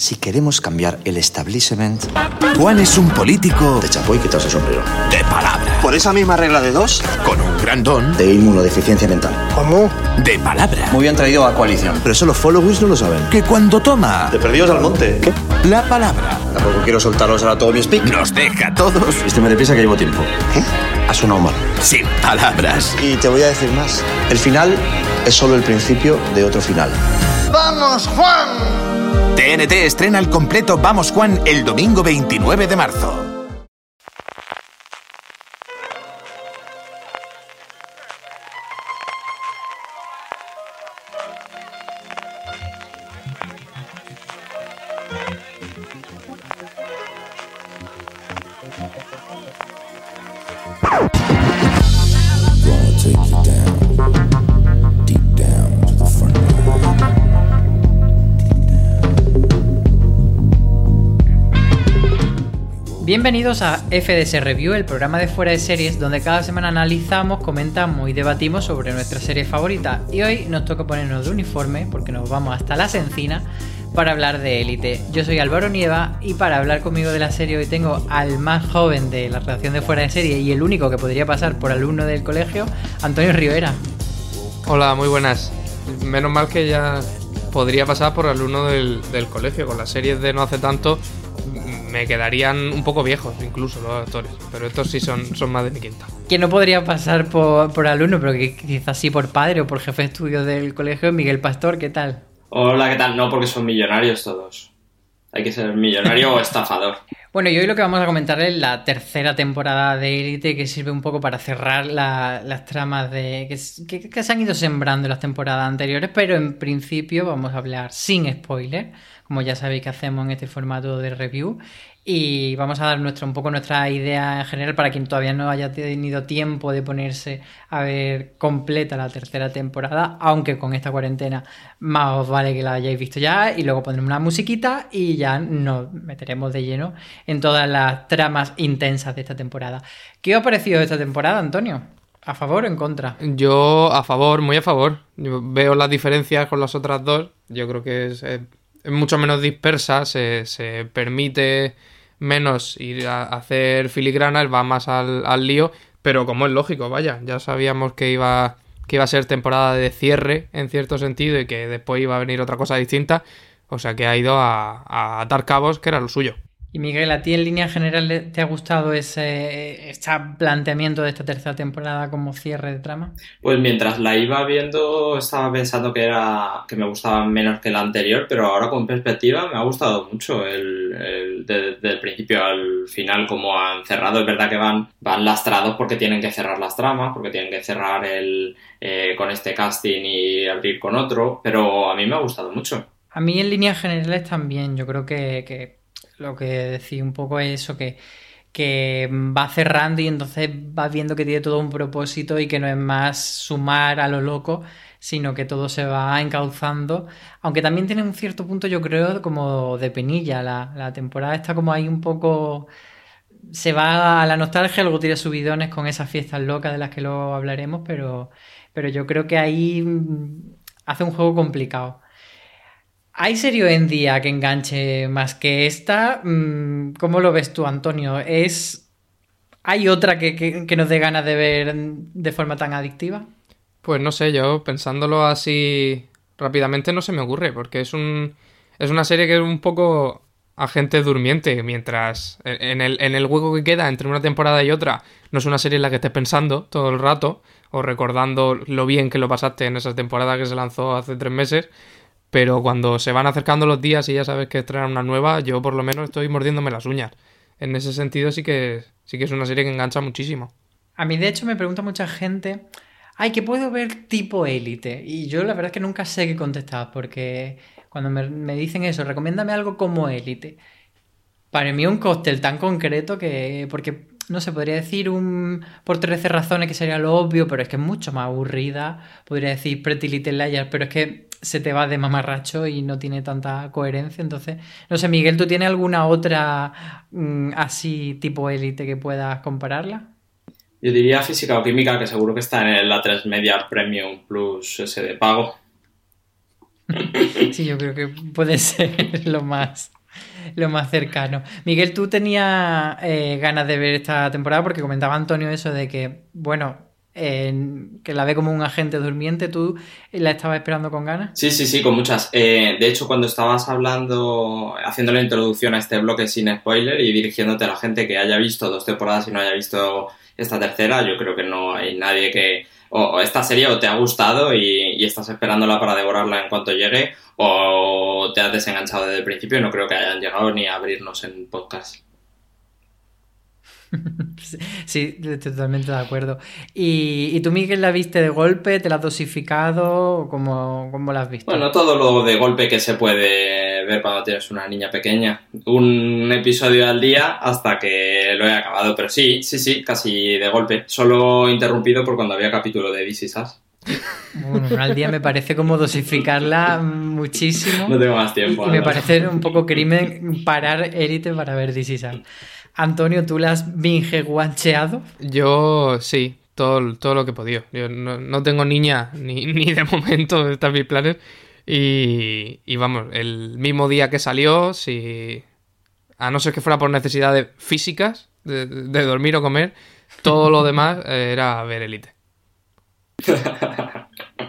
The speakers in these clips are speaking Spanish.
Si queremos cambiar el establishment, Juan es un político de chapo y quitarse el sombrero. de palabra, Por esa misma regla de dos, con un gran don de inmunodeficiencia mental. ¿Cómo? de palabra, Muy bien traído a coalición. Pero eso los followers no lo saben. que cuando toma De perdidos al monte. ¿Qué? la palabra Tampoco quiero soltaros ahora todo mi speak. nos deja a todos Vísteme deprisa que llevo tiempo. ¿Qué? Ha sonado mal. sin palabras. Y te voy a decir más. El final es solo el principio de otro final. TNT estrena el completo Vamos Juan el domingo 29 de marzo. Bienvenidos a FDS Review, el programa de fuera de series donde cada semana analizamos, comentamos y debatimos sobre nuestra serie favorita. Y hoy nos toca ponernos de uniforme porque nos vamos hasta las encinas para hablar de Élite. Yo soy Álvaro Nieva y para hablar conmigo de la serie hoy tengo al más joven de la redacción de fuera de serie y el único que podría pasar por alumno del colegio, Antonio Rivera. Hola, muy buenas. Menos mal que ya podría pasar por alumno del, del colegio. Con las series de no hace tanto me quedarían un poco viejos, incluso los actores. Pero estos sí son, son más de mi quinta. Que no podría pasar por, por alumno, pero que quizás sí por padre o por jefe de estudios del colegio, Miguel Pastor, ¿qué tal? Hola, ¿qué tal? No, porque son millonarios todos. Hay que ser millonario o estafador. Bueno, y hoy lo que vamos a comentar es la tercera temporada de Elite, que sirve un poco para cerrar la- las tramas de que- que se han ido sembrando en las temporadas anteriores, pero en principio vamos a hablar sin spoiler, como ya sabéis que hacemos en este formato de review, y vamos a dar nuestra, un poco nuestra idea en general para quien todavía no haya tenido tiempo de ponerse a ver completa la tercera temporada, aunque con esta cuarentena más os vale que la hayáis visto ya, y luego pondremos una musiquita y ya nos meteremos de lleno en todas las tramas intensas de esta temporada. ¿Qué os ha parecido esta temporada, Antonio? ¿A favor o en contra? Yo a favor, muy a favor. Yo veo las diferencias con las otras dos. Yo creo que es mucho menos dispersa, se, se permite menos ir a hacer filigranas, va más al, al lío, pero como es lógico, vaya, ya sabíamos que iba, que iba a ser temporada de cierre en cierto sentido y que después iba a venir otra cosa distinta, o sea que ha ido a, a atar cabos, que era lo suyo. Y Miguel, ¿a ti en línea general te ha gustado ese, este planteamiento de esta tercera temporada como cierre de trama? Pues mientras la iba viendo, estaba pensando que era que me gustaba menos que la anterior, pero ahora con perspectiva me ha gustado mucho el, el- de- desde el principio al final como han cerrado. Es verdad que van, van lastrados porque tienen que cerrar las tramas, porque tienen que cerrar el eh, con este casting y abrir con otro, pero a mí me ha gustado mucho. A mí en líneas generales también, yo creo que, que lo que decía un poco es eso, que, que va cerrando y entonces vas viendo que tiene todo un propósito y que no es más sumar a lo loco, sino que todo se va encauzando, aunque también tiene un cierto punto, yo creo, como de penilla, la, la temporada está como ahí un poco... Se va a la nostalgia, luego tiene subidones con esas fiestas locas de las que luego hablaremos, pero, pero yo creo que ahí mm, hace un juego complicado. ¿Hay serie hoy en día que enganche más que esta? Mm, ¿Cómo lo ves tú, Antonio? ¿Es... ¿Hay otra que, que- nos dé ganas de ver de forma tan adictiva? Pues no sé, yo pensándolo así rápidamente no se me ocurre, porque es un es una serie que es un poco agente durmiente, mientras en el, en el hueco que queda entre una temporada y otra, no es una serie en la que estés pensando todo el rato, o recordando lo bien que lo pasaste en esa temporada que se lanzó hace tres meses, pero cuando se van acercando los días y ya sabes que estrenan una nueva, yo por lo menos estoy mordiéndome las uñas. En ese sentido sí que, sí que es una serie que engancha muchísimo. A mí, de hecho, me pregunta mucha gente, ay, ¿qué puedo ver tipo élite? Y yo la verdad es que nunca sé qué contestar, porque cuando me, dicen eso, recomiéndame algo como élite. Para mí un cóctel tan concreto que... Porque, no sé, podría decir un... Por 13 razones que sería lo obvio, pero es que es mucho más aburrida. Podría decir Pretty Little Liars, pero es que se te va de mamarracho y no tiene tanta coherencia. Entonces, no sé, Miguel, ¿tú tienes alguna otra mm, así tipo élite que puedas compararla? Yo diría física o química, que seguro que está en el A3 Media Premium Plus ese de pago. Sí, yo creo que puede ser lo más, lo más cercano. Miguel, tú tenías eh, ganas de ver esta temporada porque comentaba Antonio eso de que, bueno, que la ve como un agente durmiente, ¿tú la estabas esperando con ganas? Sí, sí, sí, con muchas. Eh, de hecho, cuando estabas hablando, haciendo la introducción a este bloque sin spoiler y dirigiéndote a la gente que haya visto dos temporadas y no haya visto esta tercera, yo creo que no hay nadie que... O, esta serie o te ha gustado y, estás esperándola para devorarla en cuanto llegue, o te has desenganchado desde el principio y no creo que hayan llegado ni a abrirnos en podcast. Sí, totalmente de acuerdo. ¿Y, ¿Y, tú, Miguel, la viste de golpe? ¿Te la has dosificado? ¿Cómo, ¿Cómo la has visto? Bueno, todo lo de golpe que se puede ver cuando tienes una niña pequeña. Un episodio al día hasta que lo he acabado. Pero sí, sí, sí, casi de golpe. Solo interrumpido por cuando había capítulo de This Bueno, al día me parece como dosificarla muchísimo. No tengo más tiempo. Y, me parece un poco crimen parar élite para ver This Antonio, ¿tú la has binge guancheado? Yo sí, todo, todo lo que he podido. Yo no, tengo niña ni, ni, de momento, están mis planes. Y, y, vamos, el mismo día que salió, si. A no ser que fuera por necesidades físicas, de, dormir o comer, todo lo demás era ver Elite.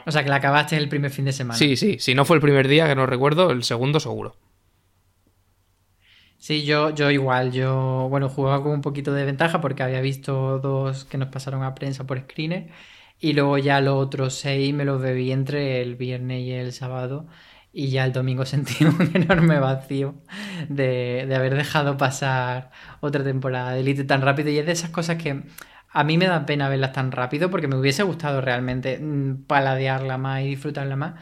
o sea, que la acabaste el primer fin de semana. Sí, sí. Si no fue el primer día, que no recuerdo, el segundo seguro. Sí, yo, yo igual, yo, bueno, jugaba con un poquito de ventaja porque había visto dos que nos pasaron a prensa por screener y luego ya los otros seis me los bebí entre el viernes y el sábado y ya el domingo sentí un enorme vacío de, de haber dejado pasar otra temporada de Elite tan rápido y es de esas cosas que a mí me da pena verlas tan rápido porque me hubiese gustado realmente mm, paladearla más y disfrutarla más,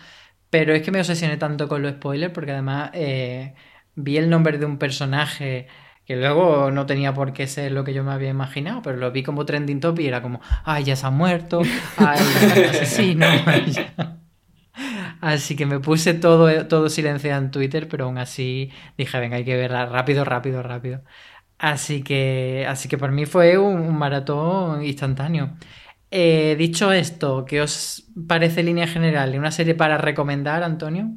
pero es que me obsesioné tanto con los spoilers porque además... Eh, vi el nombre de un personaje que luego no tenía por qué ser lo que yo me había imaginado, pero lo vi como trending top y era como, ay, ya se ha muerto, ay, asesino. Así que me puse todo, todo silenciado en Twitter, pero aún así dije, venga, hay que verla rápido, rápido, rápido. Así que, así que para mí fue un, maratón instantáneo. Eh, dicho esto, ¿qué os parece línea general? ¿Una serie para recomendar, Antonio?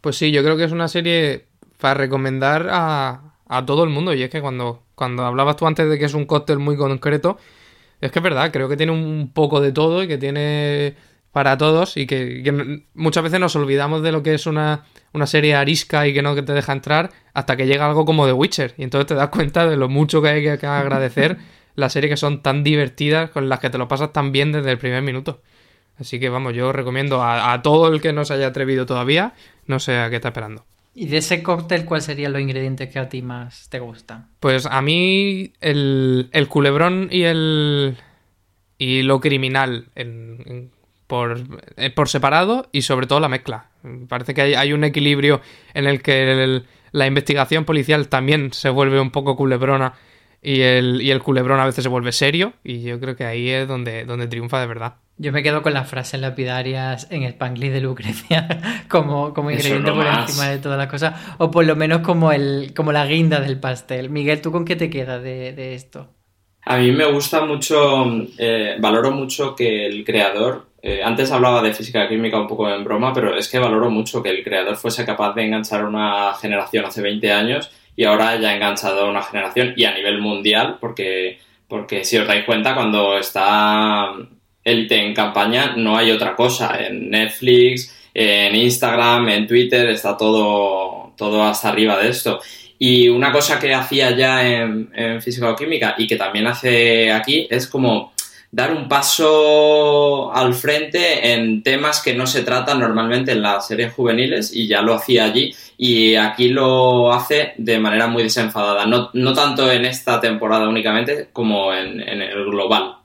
Pues sí, yo creo que es una serie para recomendar a, a todo el mundo. Y es que cuando, cuando hablabas tú antes de que es un cóctel muy concreto, es que es verdad, creo que tiene un poco de todo y que tiene para todos y que, muchas veces nos olvidamos de lo que es una, una, serie arisca y que no que te deja entrar hasta que llega algo como The Witcher y entonces te das cuenta de lo mucho que hay que, agradecer las series que son tan divertidas con las que te lo pasas tan bien desde el primer minuto. Así que vamos, yo recomiendo a, a todo el que no se haya atrevido todavía, no sé a qué está esperando. ¿Y de ese cóctel cuáles serían los ingredientes que a ti más te gustan? Pues a mí el, culebrón y el y lo criminal por, eh, por, separado y sobre todo la mezcla. Parece que hay, un equilibrio en el que la investigación policial también se vuelve un poco culebrona y el, y el culebrón a veces se vuelve serio y yo creo que ahí es donde, donde triunfa de verdad. Yo me quedo con las frases lapidarias en Spanglish de Lucrecia como, como ingrediente por encima de todas las cosas, o por lo menos como, el, como la guinda del pastel. Miguel, ¿tú con qué te quedas de, esto? A mí me gusta mucho, eh, valoro mucho que el creador, eh, antes hablaba de física química un poco en broma, pero es que valoro mucho que el creador fuese capaz de enganchar a una generación hace 20 años y ahora ya ha enganchado a una generación y a nivel mundial, porque, porque si os dais cuenta, cuando está Elite en campaña, no hay otra cosa. En Netflix, en Instagram, en Twitter, está todo, todo hasta arriba de esto. Y una cosa que hacía ya en, en física o química y que también hace aquí es como dar un paso al frente en temas que no se tratan normalmente en las series juveniles y ya lo hacía allí y aquí lo hace de manera muy desenfadada, no, no tanto en esta temporada únicamente como en, en el global.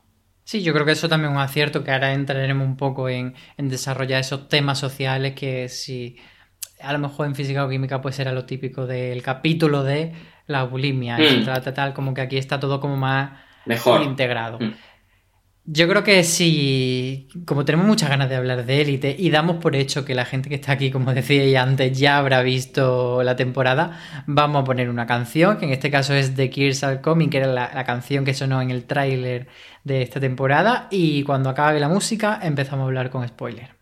Sí, yo creo que eso también es un acierto, que ahora entraremos un poco en, desarrollar esos temas sociales que si a lo mejor en física o química pues era lo típico del capítulo de la bulimia, Mm. tal, tal, tal, como que aquí está todo como más Mejor. integrado. Mm. Yo creo que si, como tenemos muchas ganas de hablar de élite y damos por hecho que la gente que está aquí, como decía antes, ya habrá visto la temporada, vamos a poner una canción, que en este caso es de Kirs Are Coming, que era la, la canción que sonó en el tráiler de esta temporada, y cuando acabe la música empezamos a hablar con spoiler.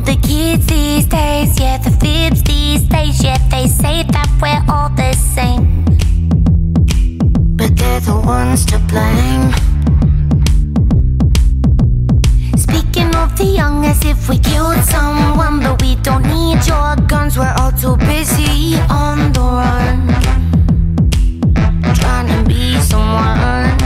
The kids these days. Yeah, the fibs these days. Yeah, they say that we're all the same. But they're the ones to blame. Speaking of the young, as if we killed someone. But we don't need your guns. We're all too busy on the run. Trying to be someone.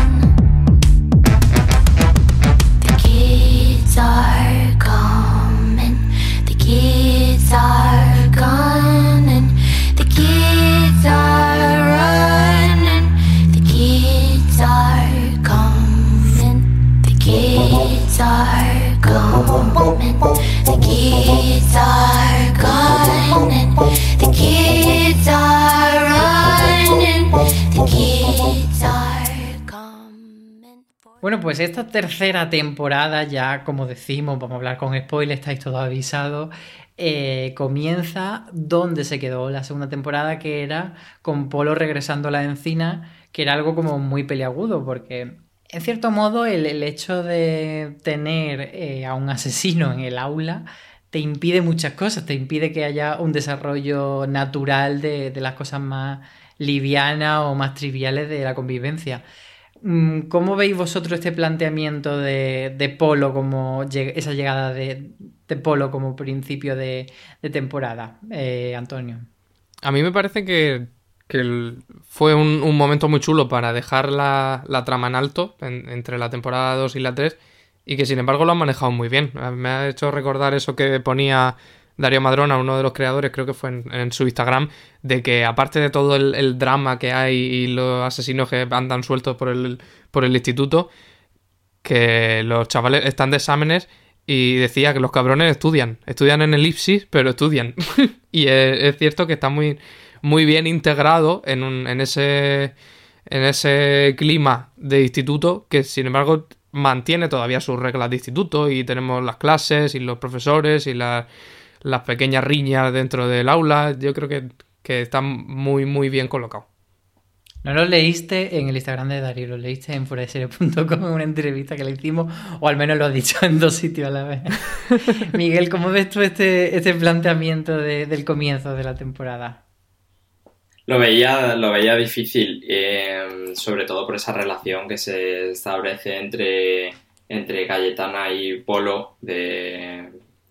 Pues esta tercera temporada, ya como decimos, vamos a hablar con spoilers, estáis todos avisados, eh, comienza donde se quedó la segunda temporada, que era con Polo regresando a la encina, que era algo como muy peliagudo, porque en cierto modo el, el hecho de tener eh, a un asesino en el aula te impide muchas cosas, te impide que haya un desarrollo natural de, de las cosas más livianas o más triviales de la convivencia. Mm, ¿Cómo veis vosotros este planteamiento de, de Polo como esa llegada de, de Polo como principio de, temporada, eh, Antonio? A mí me parece que, que fue un, momento muy chulo para dejar la, la trama en alto en- entre la temporada 2 y la 3 y que sin embargo lo han manejado muy bien. Me ha hecho recordar eso que ponía Darío Madrona, uno de los creadores, creo que fue en, su Instagram, de que aparte de todo el, drama que hay y los asesinos que andan sueltos por el, por el instituto, que los chavales están de exámenes y decía que los cabrones estudian, estudian en elipsis, pero estudian. y es, cierto que está muy, muy bien integrado en, un, en, ese, en ese clima de instituto que sin embargo mantiene todavía sus reglas de instituto y tenemos las clases y los profesores y la- las pequeñas riñas dentro del aula. Yo creo que, que está muy, muy bien colocado. ¿No lo leíste en el Instagram de Darío? ¿Lo leíste en fueradeserie.com en una entrevista que le hicimos? O al menos lo has dicho en dos sitios a la vez. Miguel, ¿cómo ves tú este, este planteamiento de- del comienzo de la temporada? Lo veía, lo veía difícil, eh, sobre todo por esa relación que se establece entre, entre Cayetana y Polo, de,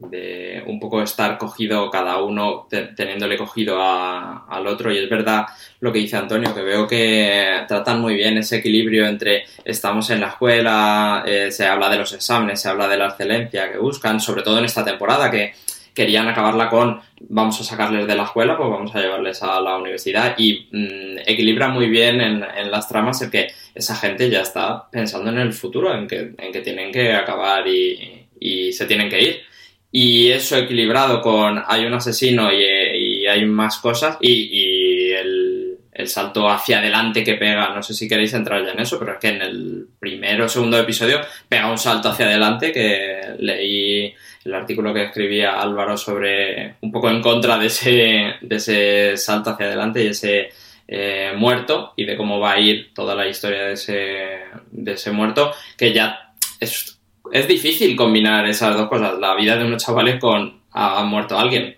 de un poco estar cogido cada uno, te- teniéndole cogido a- al otro. Y es verdad lo que dice Antonio, que veo que tratan muy bien ese equilibrio entre estamos en la escuela, eh, se habla de los exámenes, se habla de la excelencia que buscan, sobre todo en esta temporada que querían acabarla con vamos a sacarles de la escuela, pues vamos a llevarles a la universidad y mm, equilibra muy bien en, las tramas el que esa gente ya está pensando en el futuro, en que, en que tienen que acabar y se tienen que ir. Y eso equilibrado con hay un asesino y, hay más cosas y, y el, el salto hacia adelante que pega, no sé si queréis entrar ya en eso, pero es que en el primero o segundo episodio pega un salto hacia adelante que leí el artículo que escribía Álvaro sobre un poco en contra de ese, de ese salto hacia adelante y ese eh, muerto y de cómo va a ir toda la historia de ese, de ese muerto, que ya es, es difícil combinar esas dos cosas, la vida de unos chavales con ha muerto alguien.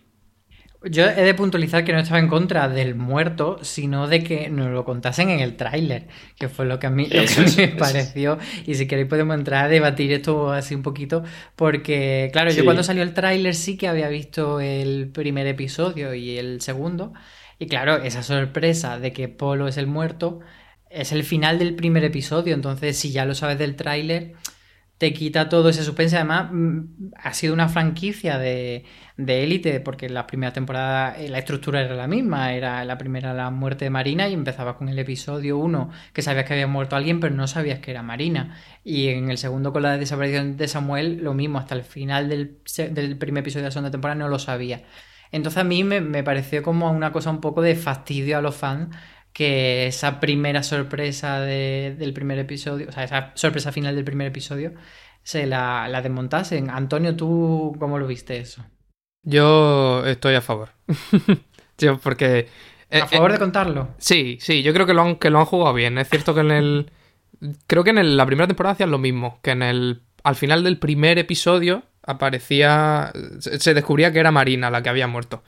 Yo he de puntualizar que no estaba en contra del muerto, sino de que nos lo contasen en el tráiler, que fue lo que a mí, lo que es, me es. pareció. Y si queréis podemos entrar a debatir esto así un poquito, porque claro, yo cuando salió el tráiler sí que había visto el primer episodio y el segundo, y claro, esa sorpresa de que Polo es el muerto es el final del primer episodio, entonces si ya lo sabes del tráiler, te quita todo ese suspense. Además, mm, ha sido una franquicia de, de élite, porque en la primera temporada eh, la estructura era la misma. Era la primera la muerte de Marina y empezaba con el episodio 1, que sabías que había muerto alguien, pero no sabías que era Marina. Y en el segundo, con la desaparición de Samuel, lo mismo. Hasta el final del, del primer episodio de la segunda temporada no lo sabía. Entonces a mí me, me pareció como una cosa un poco de fastidio a los fans que esa primera sorpresa de- del primer episodio, o sea, esa sorpresa final del primer episodio, se la, la desmontasen. Antonio, ¿tú cómo lo viste eso? Yo estoy a favor. Yo, porque. eh, ¿A favor eh, de contarlo? Sí, sí, yo creo que lo han, que lo han jugado bien. Es cierto que en el. Creo que en el- la primera temporada hacían lo mismo. Que en el. Al final del primer episodio aparecía. Se se descubría que era Marina la que había muerto.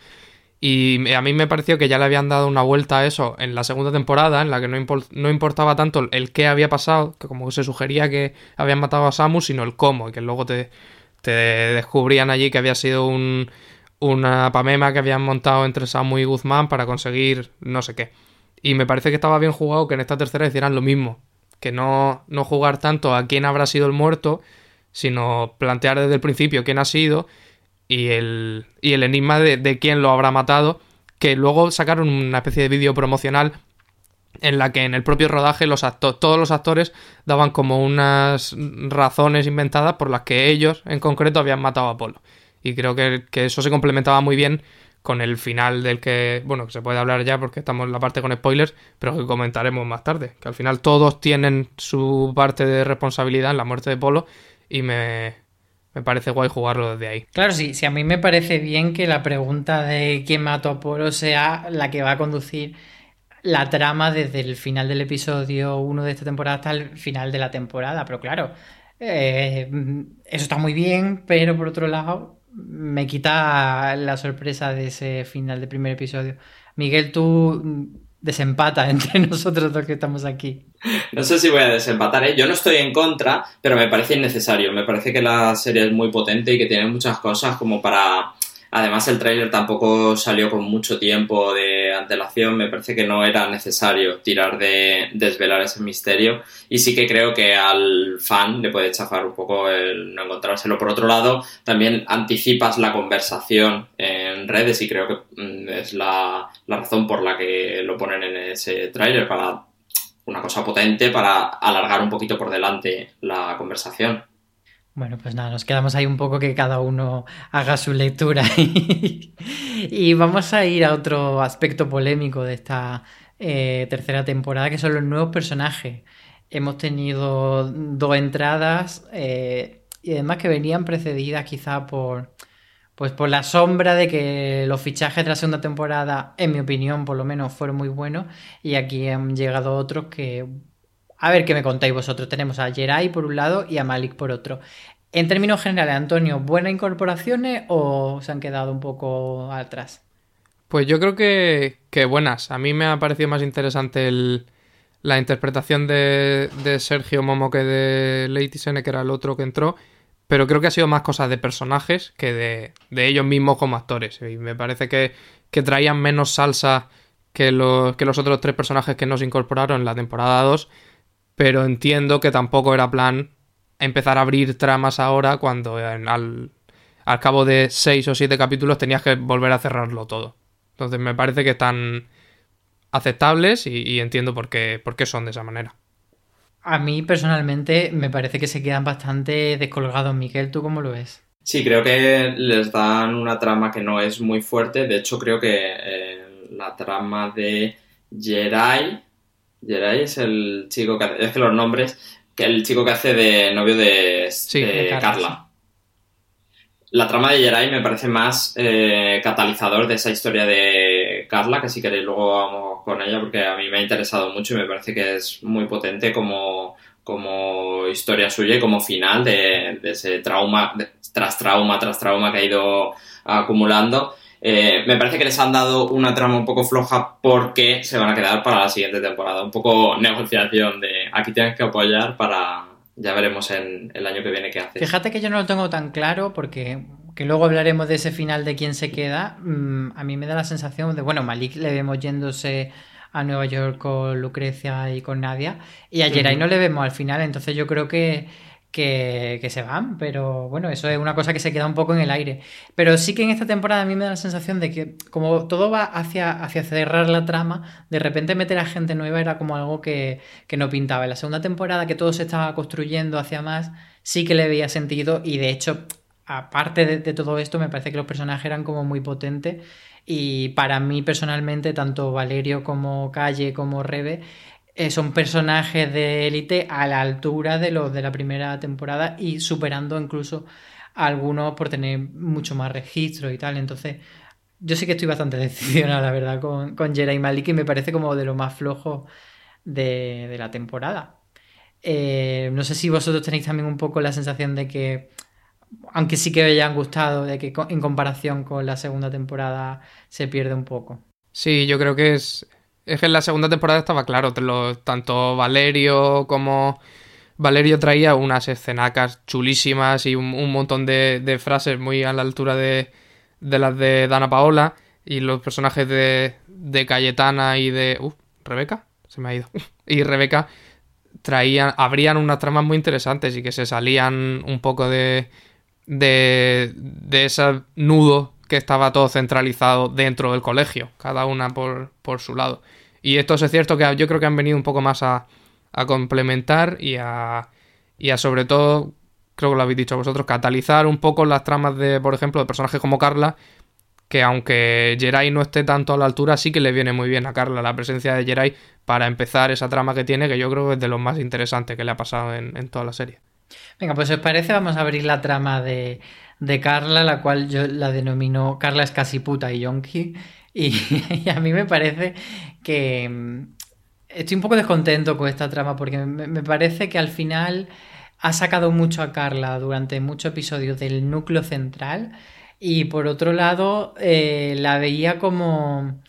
Y a mí me pareció que ya le habían dado una vuelta a eso en la segunda temporada, en la que no, no importaba tanto el qué había pasado, que como se sugería que habían matado a Samus, sino el cómo, y que luego te, te descubrían allí que había sido un, una pamema que habían montado entre Samu y Guzmán para conseguir no sé qué. Y me parece que estaba bien jugado que en esta tercera hicieran lo mismo, que no, no jugar tanto a quién habrá sido el muerto, sino plantear desde el principio quién ha sido y el, y el enigma de, quién lo habrá matado, que luego sacaron una especie de vídeo promocional en la que en el propio rodaje los todos los actores daban como unas razones inventadas por las que ellos en concreto habían matado a Apolo. Y creo que, que eso se complementaba muy bien con el final del que, bueno, que se puede hablar ya porque estamos en la parte con spoilers, pero que comentaremos más tarde. Que al final todos tienen su parte de responsabilidad en la muerte de Polo y me, me parece guay jugarlo desde ahí. Claro, sí, sí, a mí me parece bien que la pregunta de quién mató a Apolo sea la que va a conducir la trama desde el final del episodio 1 de esta temporada hasta el final de la temporada. Pero claro, eh, eso está muy bien, pero por otro lado, me quita la sorpresa de ese final del primer episodio. Miguel, tú desempata entre nosotros dos que estamos aquí. No sé si voy a desempatar, ¿eh? Yo no estoy en contra, pero me parece innecesario. Me parece que la serie es muy potente y que tiene muchas cosas como para... Además, el tráiler tampoco salió con mucho tiempo de antelación. Me parece que no era necesario tirar de desvelar ese misterio. Y sí que creo que al fan le puede chafar un poco el no encontrárselo. Por otro lado, también anticipas la conversación en redes y creo que mm, es la, la razón por la que lo ponen en ese tráiler para una cosa potente para alargar un poquito por delante la conversación. Bueno, pues nada, nos quedamos ahí un poco que cada uno haga su lectura. y vamos a ir a otro aspecto polémico de esta eh, tercera temporada, que son los nuevos personajes. Hemos tenido dos entradas eh, y además que venían precedidas quizá por, pues por la sombra de que los fichajes de la segunda temporada, en mi opinión, por lo menos, fueron muy buenos. Y aquí han llegado otros que, a ver qué me contáis vosotros. Tenemos a Jerai por un lado y a Malik por otro. En términos generales, Antonio, ¿buenas incorporaciones o se han quedado un poco atrás? Pues yo creo que, que buenas. A mí me ha parecido más interesante la interpretación de, de Sergio Momo que de Lady Sene, que era el otro que entró. Pero creo que ha sido más cosas de personajes que de, de ellos mismos como actores. Y me parece que, que traían menos salsa que los, que los otros tres personajes que nos incorporaron en la temporada 2. Pero entiendo que tampoco era plan empezar a abrir tramas ahora cuando en- al, al cabo de seis o siete capítulos tenías que volver a cerrarlo todo. Entonces me parece que están aceptables y, y entiendo por qué, por qué son de esa manera. A mí personalmente me parece que se quedan bastante descolgados. Miguel, ¿tú cómo lo ves? Sí, creo que les dan una trama que no es muy fuerte. De hecho, creo que eh, la trama de Jerai. Jerai es el chico que hace. Es que los nombres. Que el chico que hace de novio de, Sí, de de Carla, Carla. La trama de Jerai me parece más eh, catalizador de esa historia de Carla, que si queréis luego vamos con ella, porque a mí me ha interesado mucho y me parece que es muy potente como, como historia suya y como final de, de ese trauma, tras trauma, tras trauma que ha ido acumulando. Eh, me parece que les han dado una trama un poco floja porque se van a quedar para la siguiente temporada. Un poco negociación de aquí tienes que apoyar para... Ya veremos en el año que viene qué haces. Fíjate que yo no lo tengo tan claro porque que luego hablaremos de ese final de quién se queda. Mm, a mí me da la sensación de, bueno, Malik le vemos yéndose a Nueva York con Lucrecia y con Nadia y a Ujú. no le vemos al final, entonces yo creo que, que, se van, pero bueno, eso es una cosa que se queda un poco en el aire. Pero sí que en esta temporada a mí me da la sensación de que como todo va hacia, hacia cerrar la trama, de repente meter a gente nueva era como algo que, que no pintaba. En la segunda temporada que todo se estaba construyendo hacia más, sí que le veía sentido y de hecho, aparte de, de todo esto, me parece que los personajes eran como muy potentes y para mí personalmente, tanto Valerio como Calle como Rebe eh, son personajes de élite a la altura de los de la primera temporada y superando incluso a algunos por tener mucho más registro y tal. Entonces, yo sí que estoy bastante decepcionado, la verdad, con, con y Malik y me parece como de lo más flojo de, de la temporada. Eh, no sé si vosotros tenéis también un poco la sensación de que, aunque sí que me hayan gustado, de que en comparación con la segunda temporada se pierde un poco. Sí, yo creo que es, es que en la segunda temporada estaba claro, tanto Valerio como... Valerio traía unas escenacas chulísimas y un, montón de, frases muy a la altura de, de, las de Dana Paola y los personajes de, de Cayetana y de... Uh, Rebeca, se me ha ido. y Rebeca traían, abrían unas tramas muy interesantes y que se salían un poco de, de, de ese nudo que estaba todo centralizado dentro del colegio, cada una por, por su lado. Y esto es cierto que yo creo que han venido un poco más a, a complementar y a, y a sobre todo, creo que lo habéis dicho vosotros, catalizar un poco las tramas de, por ejemplo, de personajes como Carla, que aunque Jerai no esté tanto a la altura, sí que le viene muy bien a Carla la presencia de Jerai para empezar esa trama que tiene, que yo creo que es de lo más interesante que le ha pasado en, en toda la serie. Venga, pues os parece, vamos a abrir la trama de, de Carla, la cual yo la denomino Carla es casi puta y yonki. Y, y, a mí me parece que estoy un poco descontento con esta trama porque me, me, parece que al final ha sacado mucho a Carla durante muchos episodios del núcleo central y por otro lado eh, la veía como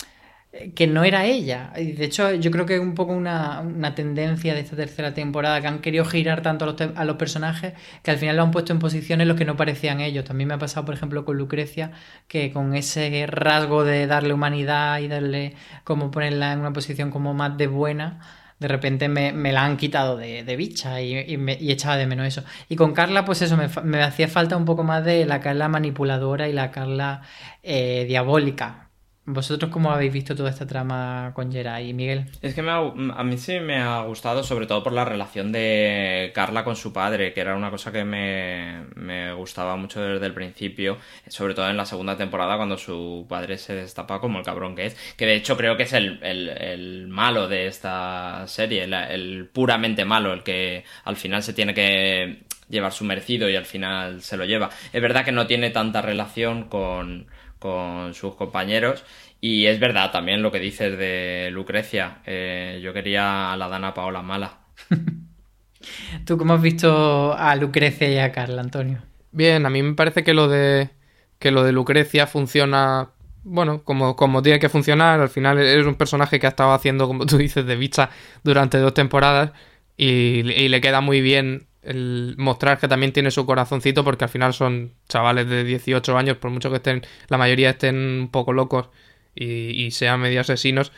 que no era ella. Y de hecho, yo creo que es un poco una, una, tendencia de esta tercera temporada, que han querido girar tanto a los, a los, personajes que al final lo han puesto en posiciones en los que no parecían ellos. También me ha pasado, por ejemplo, con Lucrecia, que con ese rasgo de darle humanidad y darle como ponerla en una posición como más de buena, de repente me, me la han quitado de, de bicha y, y, me, y, echaba de menos eso. Y con Carla, pues eso, me, me, hacía falta un poco más de la Carla manipuladora y la Carla eh, diabólica. ¿Vosotros cómo habéis visto toda esta trama con Geray y Miguel? Es que me ha, a mí sí me ha gustado, sobre todo por la relación de Carla con su padre, que era una cosa que me, me gustaba mucho desde el principio, sobre todo en la segunda temporada cuando su padre se destapa como el cabrón que es, que de hecho creo que es el, el, el malo de esta serie, el, el puramente malo, el que al final se tiene que llevar su merecido y al final se lo lleva. Es verdad que no tiene tanta relación con con sus compañeros. Y es verdad también lo que dices de Lucrecia. Eh, yo quería a la Dana Paola mala. ¿Tú cómo has visto a Lucrecia y a Carla, Antonio? Bien, a mí me parece que lo de que lo de Lucrecia funciona bueno, como, como tiene que funcionar. Al final es un personaje que ha estado haciendo, como tú dices, de bicha durante dos temporadas y, y le queda muy bien el mostrar que también tiene su corazoncito porque al final son chavales de 18 años, por mucho que estén, la mayoría estén un poco locos y, sean medio asesinos,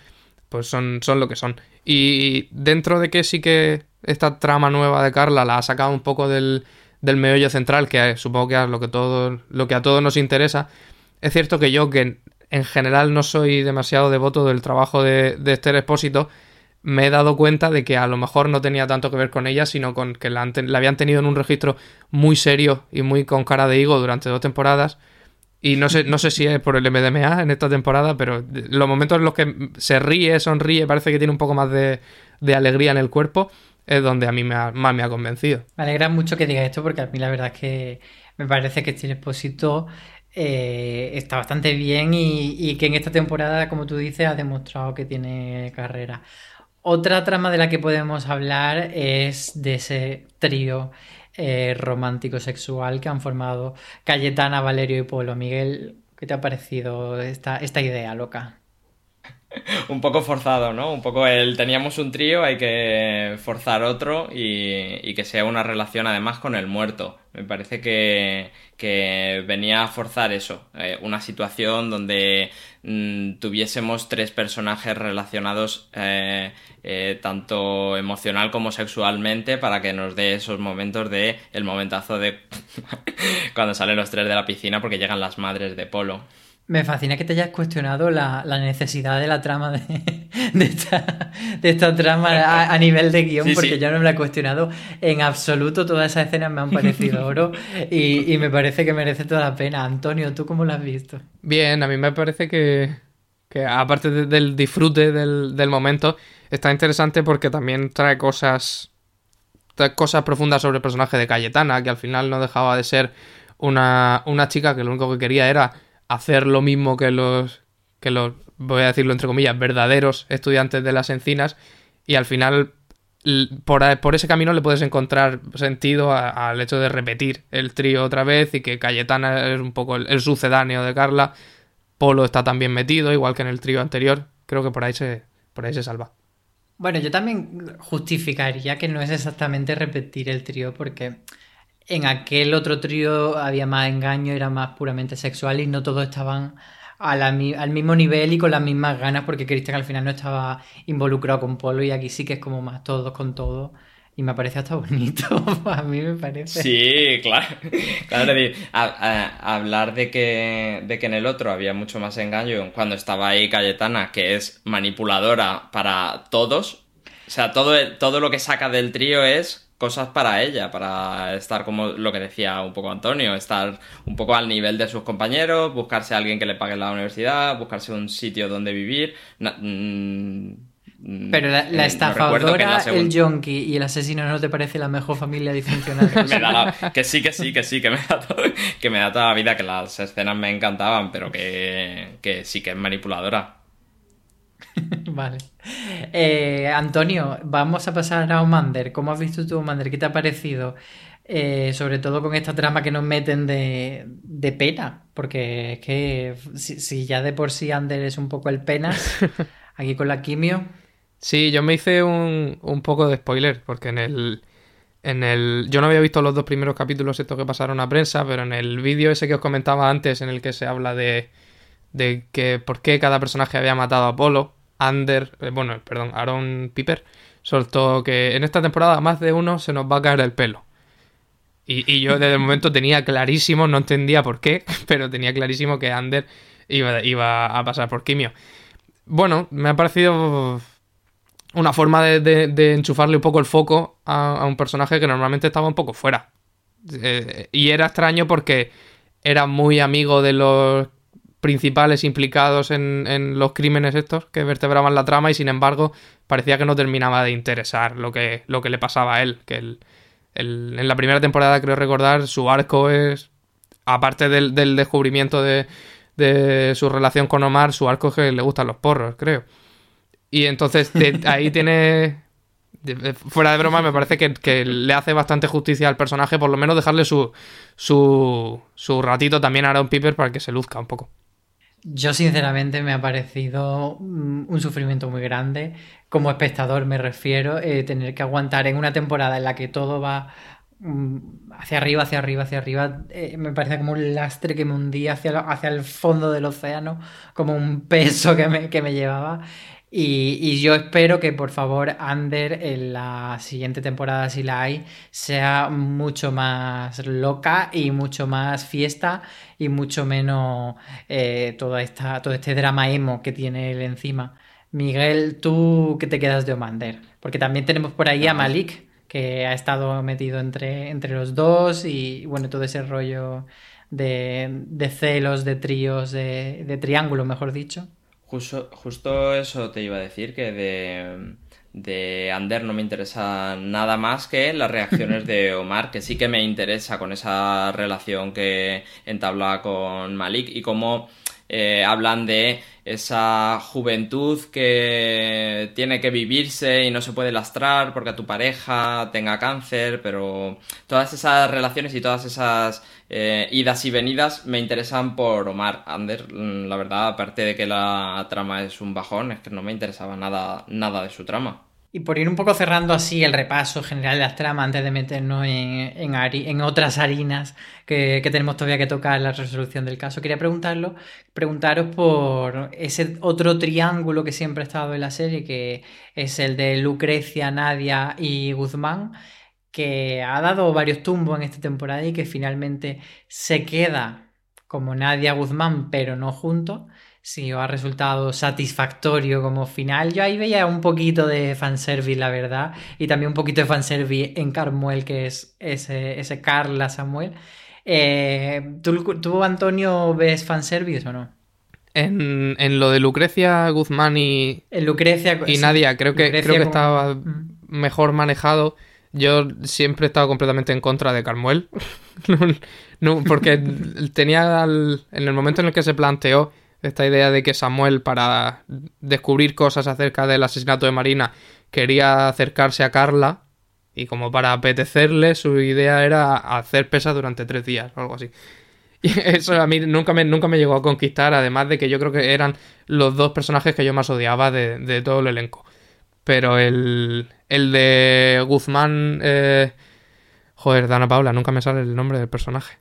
pues son, son lo que son. Y dentro de que sí que esta trama nueva de Carla la ha sacado un poco del, del meollo central, que supongo que es lo que, todo, lo que a todos nos interesa, es cierto que yo, que en general no soy demasiado devoto del trabajo de, de Esther Expósito, me he dado cuenta de que a lo mejor no tenía tanto que ver con ella, sino con que la, habían tenido en un registro muy serio y muy con cara de higo durante dos temporadas. Y no sé, no sé si es por el MDMA en esta temporada, pero los momentos en los que se ríe, sonríe, parece que tiene un poco más de, alegría en el cuerpo, es donde a mí me ha, más me ha convencido. Me alegra mucho que diga esto, porque a mí la verdad es que me parece que este Expósito eh, está bastante bien y que en esta temporada, como tú dices, ha demostrado que tiene carrera. Otra trama de la que podemos hablar es de ese trío eh, romántico sexual que han formado Cayetana, Valerio y Polo. Miguel, ¿qué te ha parecido esta, esta idea loca? un poco forzado, ¿no? Un poco el teníamos un trío, hay que forzar otro y, y que sea una relación además con el muerto. Me parece que, que venía a forzar eso, eh, una situación donde mm, tuviésemos tres personajes relacionados eh, eh, tanto emocional como sexualmente para que nos dé esos momentos de el momentazo de cuando salen los tres de la piscina porque llegan las madres de Polo. Me fascina que te hayas cuestionado la, la necesidad de la trama de, de, esta, de esta trama a, a nivel de guion, Sí, porque sí. yo no me la he cuestionado en absoluto. Todas esas escenas me han parecido oro y, y me parece que merece toda la pena. Antonio, ¿tú cómo lo has visto? Bien, a mí me parece que, que aparte de- del disfrute del, del momento, está interesante porque también trae cosas, trae cosas profundas sobre el personaje de Cayetana, que al final no dejaba de ser una, una chica que lo único que quería era hacer lo mismo que los, que los, voy a decirlo entre comillas, verdaderos estudiantes de las encinas, y al final por, ese camino le puedes encontrar sentido al hecho de repetir el trío otra vez y que Cayetana es un poco el, el sucedáneo de Carla. Polo está también metido, igual que en el trío anterior. Creo que por ahí se, por ahí se salva. Bueno, yo también justificaría que no es exactamente repetir el trío, porque en aquel otro trío había más engaño, era más puramente sexual y no todos estaban al mismo nivel y con las mismas ganas, porque Cristian al final no estaba involucrado con Polo y aquí sí que es como más todos con todos. Y me parece hasta bonito, a mí me parece. Sí, claro. claro a- hablar de que, de que en el otro había mucho más engaño cuando estaba ahí Cayetana, que es manipuladora para todos. O sea, todo, todo lo que saca del trío es cosas para ella, para estar como lo que decía un poco Antonio, estar un poco al nivel de sus compañeros, buscarse a alguien que le pague la universidad, buscarse un sitio donde vivir. Na- mm, Pero la, la eh, no estafadora, el segun- yonki y el asesino no te parece la mejor familia disfuncional. me da la- que sí, que sí, que sí, que me, da todo- que me da toda la vida, que las escenas me encantaban, pero que, que sí que es manipuladora. Vale. Eh, Antonio, vamos a pasar a Omander. ¿Cómo has visto tú Omander? ¿Qué te ha parecido? Eh, sobre todo con esta trama que nos meten de, de pena. Porque es que si, si ya de por sí Ander es un poco el penas, aquí con la quimio. Sí, yo me hice un, un poco de spoiler, porque en el, en el... Yo no había visto los dos primeros capítulos estos que pasaron a prensa, pero en el vídeo ese que os comentaba antes, en el que se habla de, de que por qué cada personaje había matado a Apolo, Ander, eh, bueno, perdón, Aaron Piper, soltó que en esta temporada más de uno se nos va a caer el pelo. Y, yo desde el momento tenía clarísimo, no entendía por qué, pero tenía clarísimo que Ander iba, a pasar por quimio. Bueno, me ha parecido una forma de, enchufarle un poco el foco a, a un personaje que normalmente estaba un poco fuera. Eh, y era extraño porque era muy amigo de los principales implicados en, en los crímenes estos que vertebraban la trama y sin embargo parecía que no terminaba de interesar lo que, lo que le pasaba a él. Que el- el- en la primera temporada, creo recordar, su arco es, aparte del, del descubrimiento de, de su relación con Omar, su arco es que le gustan los porros, creo. Y entonces ahí tiene. Fuera de broma, me parece que, que le hace bastante justicia al personaje, por lo menos dejarle su, su, su ratito también a Aaron Piper para que se luzca un poco. Yo sinceramente me ha parecido mm, un sufrimiento muy grande. Como espectador me refiero, eh, tener que aguantar en una temporada en la que todo va mm, hacia arriba, hacia arriba, hacia arriba. eh, me parece como un lastre que me hundía hacia, hacia el fondo del océano, como un peso que me, que me llevaba. Y, y yo espero que por favor Ander en la siguiente temporada, si la hay, sea mucho más loca y mucho más fiesta y mucho menos eh, toda esta, todo este drama emo que tiene él encima. Miguel, ¿tú qué te quedas de Omander? Porque también tenemos por ahí a Malik, que ha estado metido entre, entre los dos y bueno, todo ese rollo de, de celos, de tríos, de, de triángulo, mejor dicho. Justo, justo eso te iba a decir, que de, de Ander no me interesa nada más que las reacciones de Omar, que sí que me interesa con esa relación que entabla con Malik y cómo eh, hablan de esa juventud que tiene que vivirse y no se puede lastrar porque a tu pareja tenga cáncer, pero todas esas relaciones y todas esas eh, idas y venidas me interesan por Omar Ander. La verdad, aparte de que la trama es un bajón, es que no me interesaba nada, nada de su trama. Y por ir un poco cerrando así el repaso general de las tramas antes de meternos en, en, otras harinas que, tenemos todavía que tocar en la resolución del caso, quería preguntarlo, preguntaros por ese otro triángulo que siempre ha estado en la serie, que es el de Lucrecia, Nadia y Guzmán, que ha dado varios tumbos en esta temporada y que finalmente se queda como Nadia Guzmán, pero no juntos si os ha resultado satisfactorio como final. Yo ahí veía un poquito de fanservice, la verdad, y también un poquito de fanservice en Carmuel, que es ese, ese Carla Samuel. Eh, ¿tú, Antonio, ves fanservice o no? En, lo de Lucrecia Guzmán y, Lucrecia, y Nadia, creo que, creo que estaba mejor manejado. Yo siempre he estado completamente en contra de Carmuel. porque tenía en el momento en el que se planteó esta idea de que Samuel, para descubrir cosas acerca del asesinato de Marina, quería acercarse a Carla y como para apetecerle, su idea era hacer pesas durante tres días o algo así. Y eso a mí nunca me, nunca me llegó a conquistar, además de que yo creo que eran los dos personajes que yo más odiaba de, todo el elenco. Pero el, el de Guzmán... Eh, joder, Dana Paula, nunca me sale el nombre del personaje.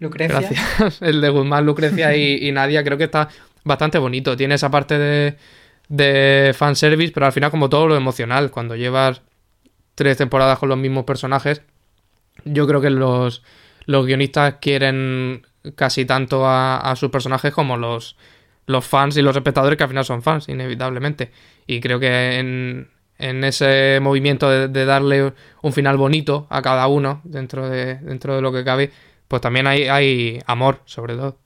Lucrecia. Gracias. El de Guzmán, Lucrecia y, Nadia creo que está bastante bonito. Tiene esa parte de, de fanservice, pero al final como todo lo emocional. Cuando llevas tres temporadas con los mismos personajes, yo creo que los, los guionistas quieren casi tanto a, sus personajes como los, los fans y los espectadores que al final son fans, inevitablemente. Y creo que en, en ese movimiento de, darle un final bonito a cada uno dentro de, dentro de lo que cabe, pues también hay, hay amor, sobre todo.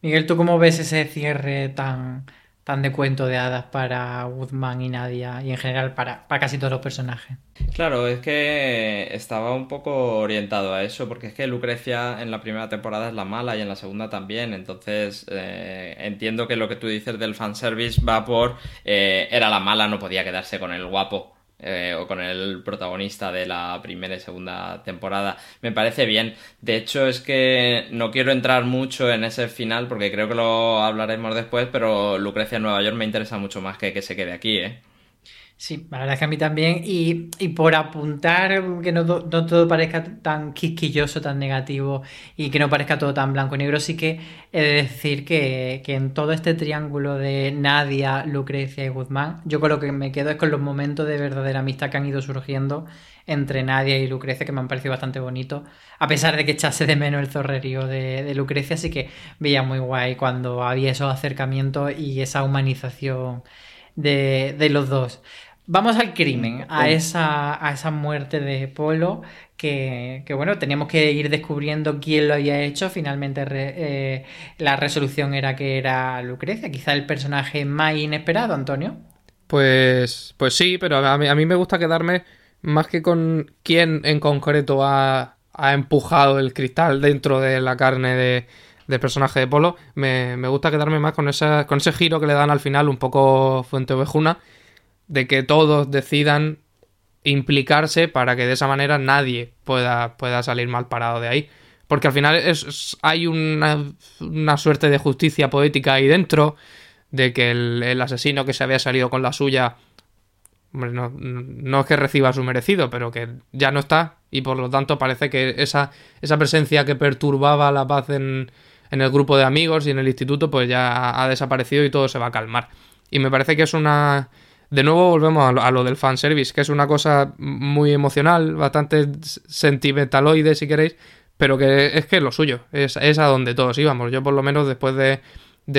Miguel, ¿tú cómo ves ese cierre tan, tan de cuento de hadas para Guzmán y Nadia y en general para, casi todos los personajes? Claro, es que estaba un poco orientado a eso, porque es que Lucrecia en la primera temporada es la mala y en la segunda también, entonces eh, entiendo que lo que tú dices del fanservice va por eh, era la mala, no podía quedarse con el guapo. Eh, o con el protagonista de la primera y segunda temporada. Me parece bien. De hecho, es que no quiero entrar mucho en ese final porque creo que lo hablaremos después, pero Lucrecia en Nueva York me interesa mucho más que que se quede aquí, ¿eh? Sí, la verdad es que a mí también. Y, por apuntar que no, todo parezca tan quisquilloso, tan negativo y que no parezca todo tan blanco y negro, sí que he de decir que, en todo este triángulo de Nadia, Lucrecia y Guzmán, yo con lo que me quedo es con los momentos de verdadera amistad que han ido surgiendo entre Nadia y Lucrecia, que me han parecido bastante bonitos. A pesar de que echase de menos el zorrerío de, de Lucrecia, sí que veía muy guay cuando había esos acercamientos y esa humanización de, de los dos. Vamos al crimen, a esa, a esa muerte de Polo, que, bueno, teníamos que ir descubriendo quién lo había hecho. Finalmente eh, la resolución era que era Lucrecia, quizá el personaje más inesperado, Antonio. Pues, pues sí, pero a mí, a mí me gusta quedarme más que con quién en concreto ha, ha empujado el cristal dentro de la carne de, del personaje de Polo. Me, me, gusta quedarme más con, esa, con ese giro que le dan al final un poco fuente ovejuna de que todos decidan implicarse para que de esa manera nadie pueda, pueda salir mal parado de ahí. Porque al final es, hay una, una, suerte de justicia poética ahí dentro, de que el, asesino que se había salido con la suya, no, no, es que reciba su merecido, pero que ya no está, y por lo tanto parece que esa, esa presencia que perturbaba la paz en, en el grupo de amigos y en el instituto, pues ya ha desaparecido y todo se va a calmar. Y me parece que es una de nuevo volvemos a lo, del fanservice, que es una cosa muy emocional, bastante sentimentaloide si queréis, pero que es que es lo suyo, es, a donde todos íbamos. Yo por lo menos después de,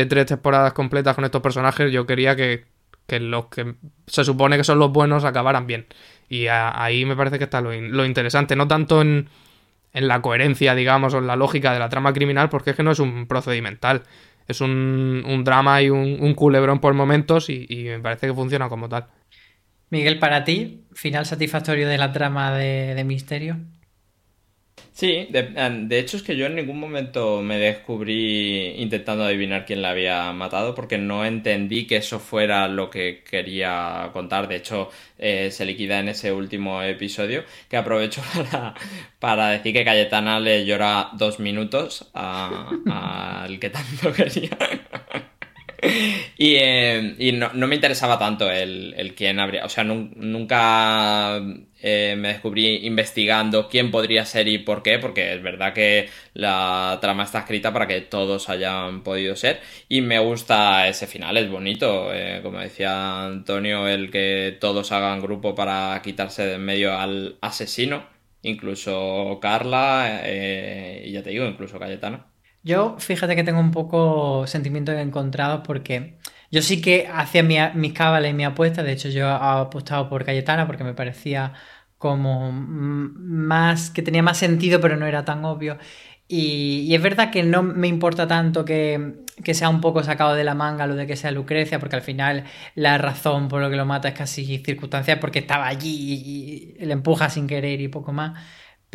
tres temporadas completas con estos personajes, yo quería que, los que se supone que son los buenos acabaran bien. Y ahí me parece que está lo, lo interesante, no tanto en, en la coherencia, digamos, o en la lógica de la trama criminal, porque es que no es un procedimental es un, drama y un, culebrón por momentos y, me parece que funciona como tal. Miguel, para ti, final satisfactorio de la trama de, Misterio. Sí, de, de, hecho es que yo en ningún momento me descubrí intentando adivinar quién la había matado porque no entendí que eso fuera lo que quería contar. De hecho, eh, se liquida en ese último episodio que aprovecho para, decir que Cayetana le llora dos minutos al que tanto quería. y, eh, y no, no, me interesaba tanto el, el quién habría. O sea, nunca eh, me descubrí investigando quién podría ser y por qué, porque es verdad que la trama está escrita para que todos hayan podido ser. Y me gusta ese final, es bonito. Eh, como decía Antonio, el que todos hagan grupo para quitarse de en medio al asesino. Incluso Carla, y ya te digo, incluso Cayetana. Yo, fíjate que tengo un poco sentimientos encontrados porque yo sí que hacía mi, mis cábales y mi apuesta. De hecho, yo he apostado por Cayetana porque me parecía como más, que tenía más sentido, pero no era tan obvio. Y, es verdad que no me importa tanto que, que, sea un poco sacado de la manga lo de que sea Lucrecia, porque al final la razón por lo que lo mata es casi circunstancial, porque estaba allí y le empuja sin querer y poco más.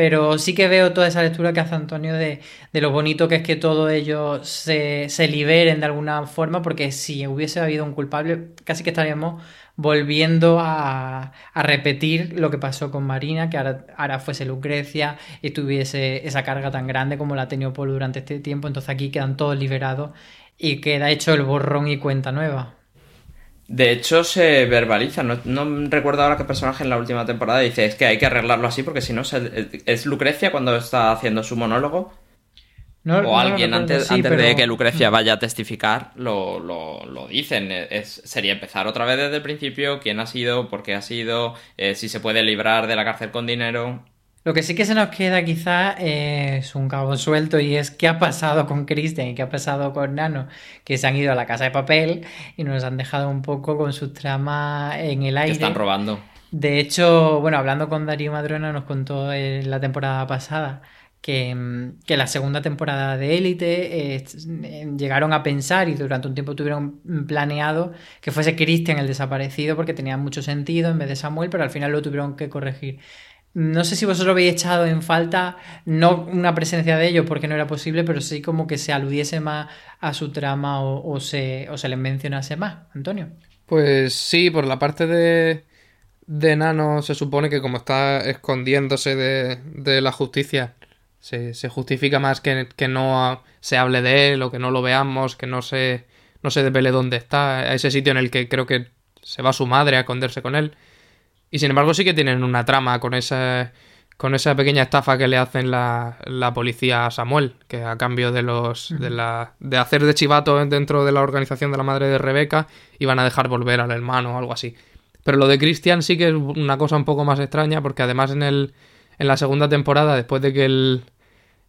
Pero sí que veo toda esa lectura que hace Antonio de, lo bonito que es que todos ellos se, liberen de alguna forma, porque si hubiese habido un culpable, casi que estaríamos volviendo a, repetir lo que pasó con Marina, que ahora, fuese Lucrecia y tuviese esa carga tan grande como la ha tenido Polo durante este tiempo. Entonces aquí quedan todos liberados y queda hecho el borrón y cuenta nueva. De hecho, se verbaliza. No, recuerdo ahora qué personaje en la última temporada dice: Es que hay que arreglarlo así porque si no, es Lucrecia cuando está haciendo su monólogo. o alguien antes, de que Lucrecia vaya a testificar lo, lo, dicen. Es, sería empezar otra vez desde el principio: quién ha sido, por qué ha sido, eh, si se puede librar de la cárcel con dinero. Lo que sí que se nos queda quizá es un cabo suelto y es qué ha pasado con Christian y qué ha pasado con Nano, que se han ido a la casa de papel y nos han dejado un poco con sus tramas en el aire. están robando. De hecho, bueno, hablando con Darío Madrona nos contó en la temporada pasada que, que la segunda temporada de Élite eh, llegaron a pensar y durante un tiempo tuvieron planeado que fuese Christian el desaparecido porque tenía mucho sentido en vez de Samuel, pero al final lo tuvieron que corregir. No sé si vosotros habéis echado en falta, no una presencia de ellos porque no era posible, pero sí como que se aludiese más a su trama o, se, o se les mencionase más. Antonio. Pues sí, por la parte de, de Nano se supone que como está escondiéndose de, de la justicia, se, se justifica más que, que, no se hable de él o que no lo veamos, que no se, no se desvele dónde está, a ese sitio en el que creo que se va su madre a esconderse con él. Y sin embargo sí que tienen una trama con esa, con esa pequeña estafa que le hacen la, la policía a Samuel, que a cambio de los de, la, de hacer de chivato dentro de la organización de la madre de Rebeca, iban a dejar volver al hermano o algo así. Pero lo de Christian sí que es una cosa un poco más extraña, porque además en, el, en la segunda temporada, después de que el,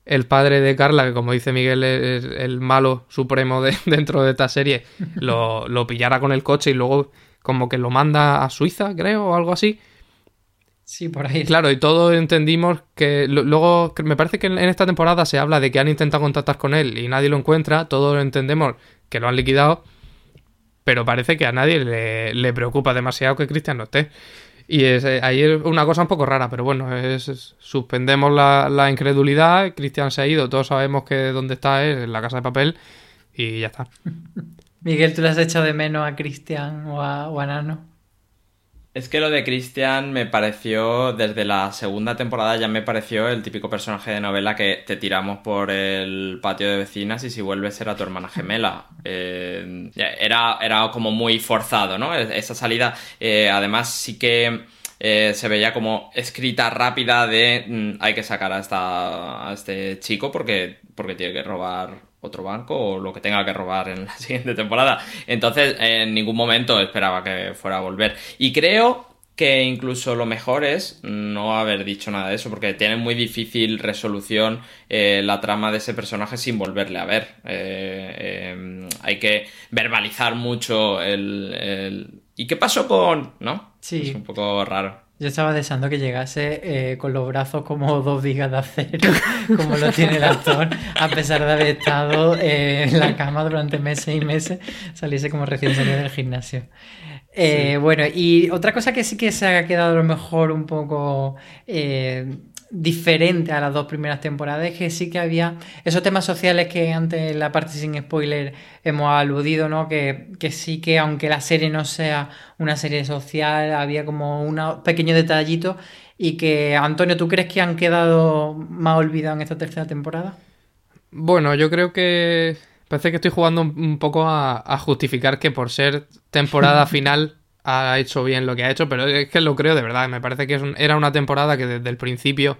el padre de Carla, que como dice Miguel es el malo supremo de, dentro de esta serie, lo, lo pillara con el coche y luego como que lo manda a Suiza, creo, o algo así. Sí, por ahí. Claro, y todos entendimos que luego me parece que en esta temporada se habla de que han intentado contactar con él y nadie lo encuentra, todos entendemos que lo han liquidado, pero parece que a nadie le, preocupa demasiado que Cristian no esté. Y es, eh, ahí es una cosa un poco rara, pero bueno, es, suspendemos la, la incredulidad, Cristian se ha ido, todos sabemos que donde está es en la casa de papel y ya está. Miguel, ¿tú le has echado de menos a Cristian o a, Nano? Es que lo de Cristian me pareció, desde la segunda temporada ya me pareció el típico personaje de novela que te tiramos por el patio de vecinas y si vuelves era tu hermana gemela. Eh, era, era como muy forzado, ¿no? Esa salida, eh, además sí que... Eh, se veía como escrita rápida de mm, hay que sacar a, a este chico porque, porque tiene que robar otro banco o lo que tenga que robar en la siguiente temporada. Entonces, en ningún momento esperaba que fuera a volver. Y creo que incluso lo mejor es no haber dicho nada de eso, porque tiene muy difícil resolución eh, la trama de ese personaje sin volverle a ver. Eh, em, hay que verbalizar mucho el, ¿Y qué pasó con...? ¿No? Sí. Es un poco raro. Yo estaba deseando que llegase eh, con los brazos como dos vigas de acero, como lo tiene el actor, a pesar de haber estado eh, en la cama durante meses y meses, saliese como recién salido del gimnasio. Eh, bueno, y otra cosa que sí que se ha quedado a lo mejor un poco diferente a las dos primeras temporadas es que sí que había esos temas sociales que antes en la parte sin spoiler hemos aludido, ¿no? Que, que sí que aunque la serie no sea una serie social, había como unos pequeños detallitos y que, Antonio, ¿tú crees que han quedado más olvidados en esta tercera temporada? Bueno, yo creo que parece que estoy jugando un, un poco a, a justificar que por ser temporada final ha hecho bien lo que ha hecho, pero es que lo creo de verdad. Me parece que era una temporada que desde el principio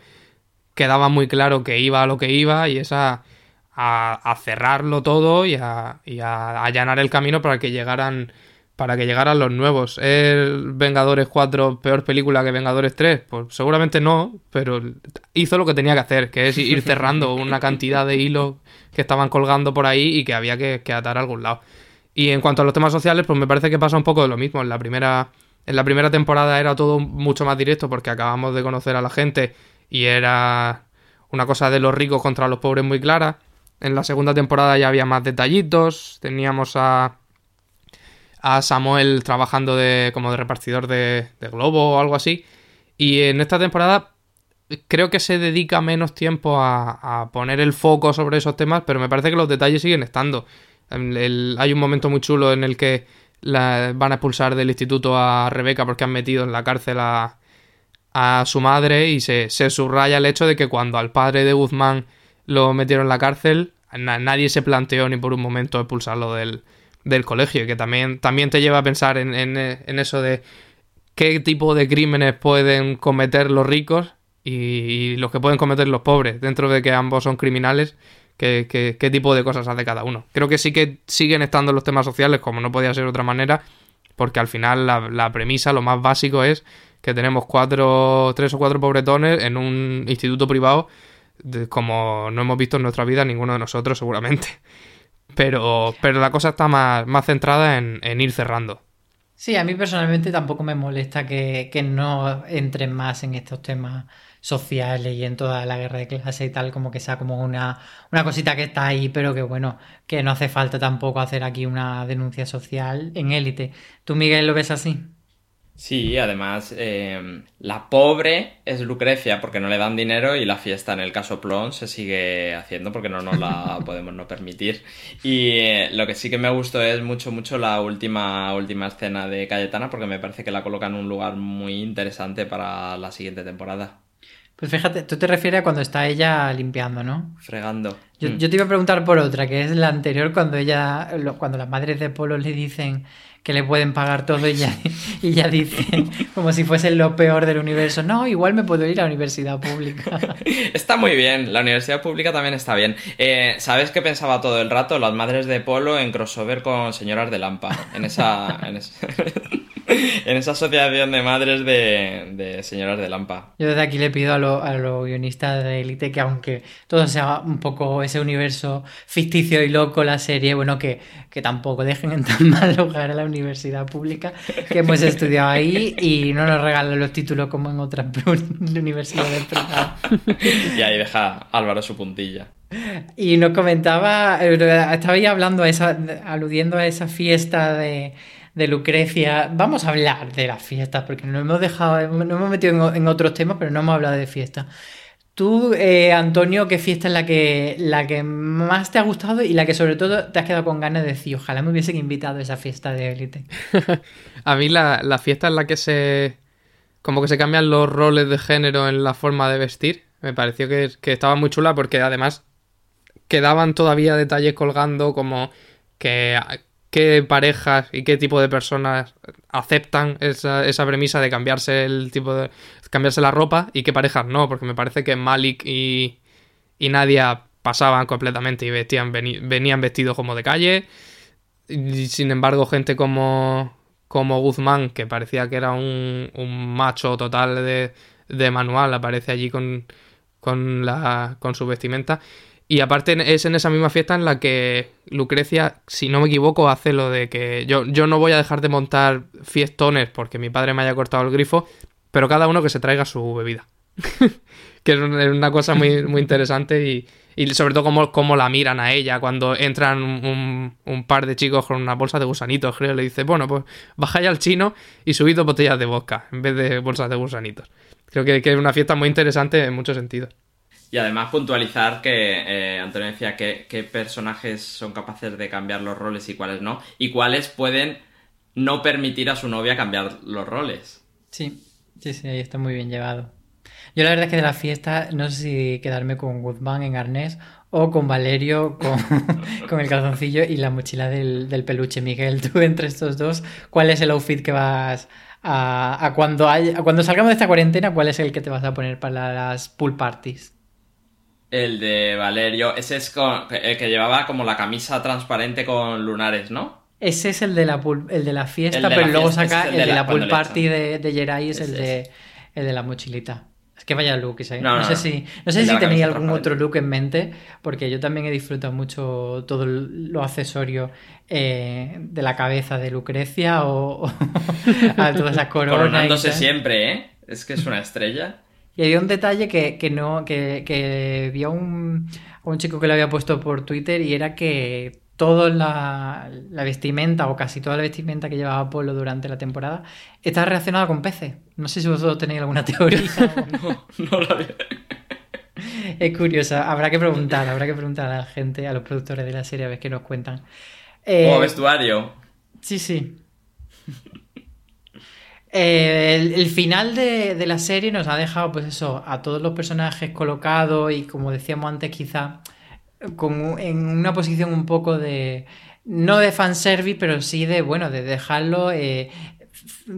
quedaba muy claro que iba a lo que iba y es a, a- a cerrarlo todo y, a, y a allanar el camino para que llegaran para que llegaran los nuevos. ¿Es Vengadores 4 peor película que Vengadores 3? Pues seguramente no, pero hizo lo que tenía que hacer, que es ir cerrando una cantidad de hilos que estaban colgando por ahí y que había que, que atar a algún lado. Y en cuanto a los temas sociales, pues me parece que pasa un poco de lo mismo. En la primera, en la primera temporada era todo mucho más directo porque acabamos de conocer a la gente y era una cosa de los ricos contra los pobres muy clara. En la segunda temporada ya había más detallitos. Teníamos a, a Samuel trabajando de, como de repartidor de, de globo o algo así. Y en esta temporada creo que se dedica menos tiempo a, a poner el foco sobre esos temas, pero me parece que los detalles siguen estando. El- hay un momento muy chulo en el que la- van a expulsar del instituto a Rebeca porque han metido en la cárcel a, a su madre y se, subraya el hecho de que cuando al padre de Guzmán lo metieron en la cárcel, na- nadie se planteó ni por un momento expulsarlo del, del colegio, que también, te lleva a pensar en, en- eso de qué tipo de crímenes pueden cometer los ricos y los que pueden cometer los pobres, dentro de que ambos son criminales, qué, tipo de cosas hace cada uno. Creo que sí que siguen estando los temas sociales, como no podía ser de otra manera, porque al final la, premisa, lo más básico es que tenemos cuatro, tres o cuatro pobretones en un instituto privado, como no hemos visto en nuestra vida ninguno de nosotros seguramente. Pero, pero la cosa está más, más centrada en, ir cerrando. Sí, a mí personalmente tampoco me molesta que no entren más en estos temas sociales y en toda la guerra de clase y tal, como que sea como una, una cosita que está ahí, pero que bueno, que no hace falta tampoco hacer aquí una denuncia social en élite. ¿Tú, Miguel, lo ves así? Sí, además, eh, la pobre es Lucrecia porque no le dan dinero y la fiesta en el caso Plon se sigue haciendo porque no nos la podemos no permitir. Y eh, lo que sí que me gustó es mucho, mucho la última, última escena de Cayetana porque me parece que la coloca en un lugar muy interesante para la siguiente temporada. Pues fíjate, tú te refieres a cuando está ella limpiando, ¿no? Fregando. Yo, Mm. yo te iba a preguntar por otra, que es la anterior, cuando ella, cuando las madres de Polo le dicen que le pueden pagar todo y ella, y ella dice, como si fuese lo peor del universo, no, igual me puedo ir a la universidad pública. Está muy bien, la universidad pública también está bien. Eh, ¿Sabes qué pensaba todo el rato? Las madres de Polo en crossover con señoras de Lampa. En esa, en, es- en esa asociación de madres de, de señoras de Lampa. Yo desde aquí le pido a los a los guionistas de Elite que aunque todo sea un poco ese universo ficticio y loco la serie, bueno, que, que tampoco dejen en tan mal lugar a la universidad pública que hemos estudiado ahí y no nos regalen los títulos como en otras universidades privadas. Y ahí deja Álvaro su puntilla. Y nos comentaba, eh, estabais hablando, a esa, aludiendo a esa fiesta de, de Lucrecia. Vamos a hablar de las fiestas, porque nos hemos dejado, nos hemos metido en, otros temas, pero no hemos hablado de fiestas. Tú, eh, Antonio, ¿qué fiesta es la que, la que más te ha gustado y la que sobre todo te has quedado con ganas de decir, ojalá me hubiesen invitado a esa fiesta de élite? A mí la, la fiesta en la que se... como que se cambian los roles de género en la forma de vestir, me pareció que, que estaba muy chula porque además quedaban todavía detalles colgando como que qué parejas y qué tipo de personas aceptan esa, esa premisa de cambiarse el tipo de cambiarse la ropa y qué parejas no, porque me parece que Malik y, y Nadia pasaban completamente y vestían venían vestidos como de calle. Sin embargo gente como como Guzmán que parecía que era un, un macho total de, de manual aparece allí con con la con su vestimenta y aparte es en esa misma fiesta en la que Lucrecia, si no me equivoco, hace lo de que yo, yo no voy a dejar de montar fiestones porque mi padre me haya cortado el grifo, pero cada uno que se traiga su bebida. que es un- es una cosa muy, muy interesante y, Y sobre todo cómo, cómo la miran a ella cuando entran un, un, par de chicos con una bolsa de gusanitos, creo. Le dice, bueno, pues bajáis al chino y subid dos botellas de vodka en vez de bolsas de gusanitos. Creo que, que es una fiesta muy interesante en muchos sentidos. Y además puntualizar que eh, Antonio decía que, qué personajes son capaces de cambiar los roles y cuáles no, y cuáles pueden no permitir a su novia cambiar los roles. Sí, sí, sí, está muy bien llevado. Yo la verdad es que de la fiesta no sé si quedarme con Guzmán en arnés o con Valerio con, el calzoncillo y la mochila del, peluche. Miguel, tú entre estos dos, ¿cuál es el outfit que vas a cuando, hay, a cuando salgamos de esta cuarentena? ¿Cuál es el que te vas a poner para las pool parties? El de Valerio, ese es el que llevaba como la camisa transparente con lunares, ¿no? Ese es el de la, el de la fiesta, pero luego saca el de la, pool party de, de Jerai, es el de, el de la mochilita. Es que vaya look, ¿eh? no, sé si, no sé si tenía algún otro look en mente, porque yo también he disfrutado mucho todo lo accesorio eh, de la cabeza de Lucrecia o, a todas esas coronas. Coronándose siempre, ¿eh? Es que es una estrella. Y había un detalle que, no, que, que vi a un, un chico que lo había puesto por Twitter y era que toda la, vestimenta o casi toda la vestimenta que llevaba Apolo durante la temporada está relacionada con peces. No sé si vosotros tenéis alguna teoría. no, no la veo. Es curiosa, habrá que preguntar, habrá que preguntar a la gente, a los productores de la serie a ver qué nos cuentan. o eh, vestuario. Sí, sí. Eh, el, final de, la serie nos ha dejado, pues eso, a todos los personajes colocados y como decíamos antes, quizá en una posición un poco de. No de fanservice, pero sí de, bueno, de dejarlo. Eh,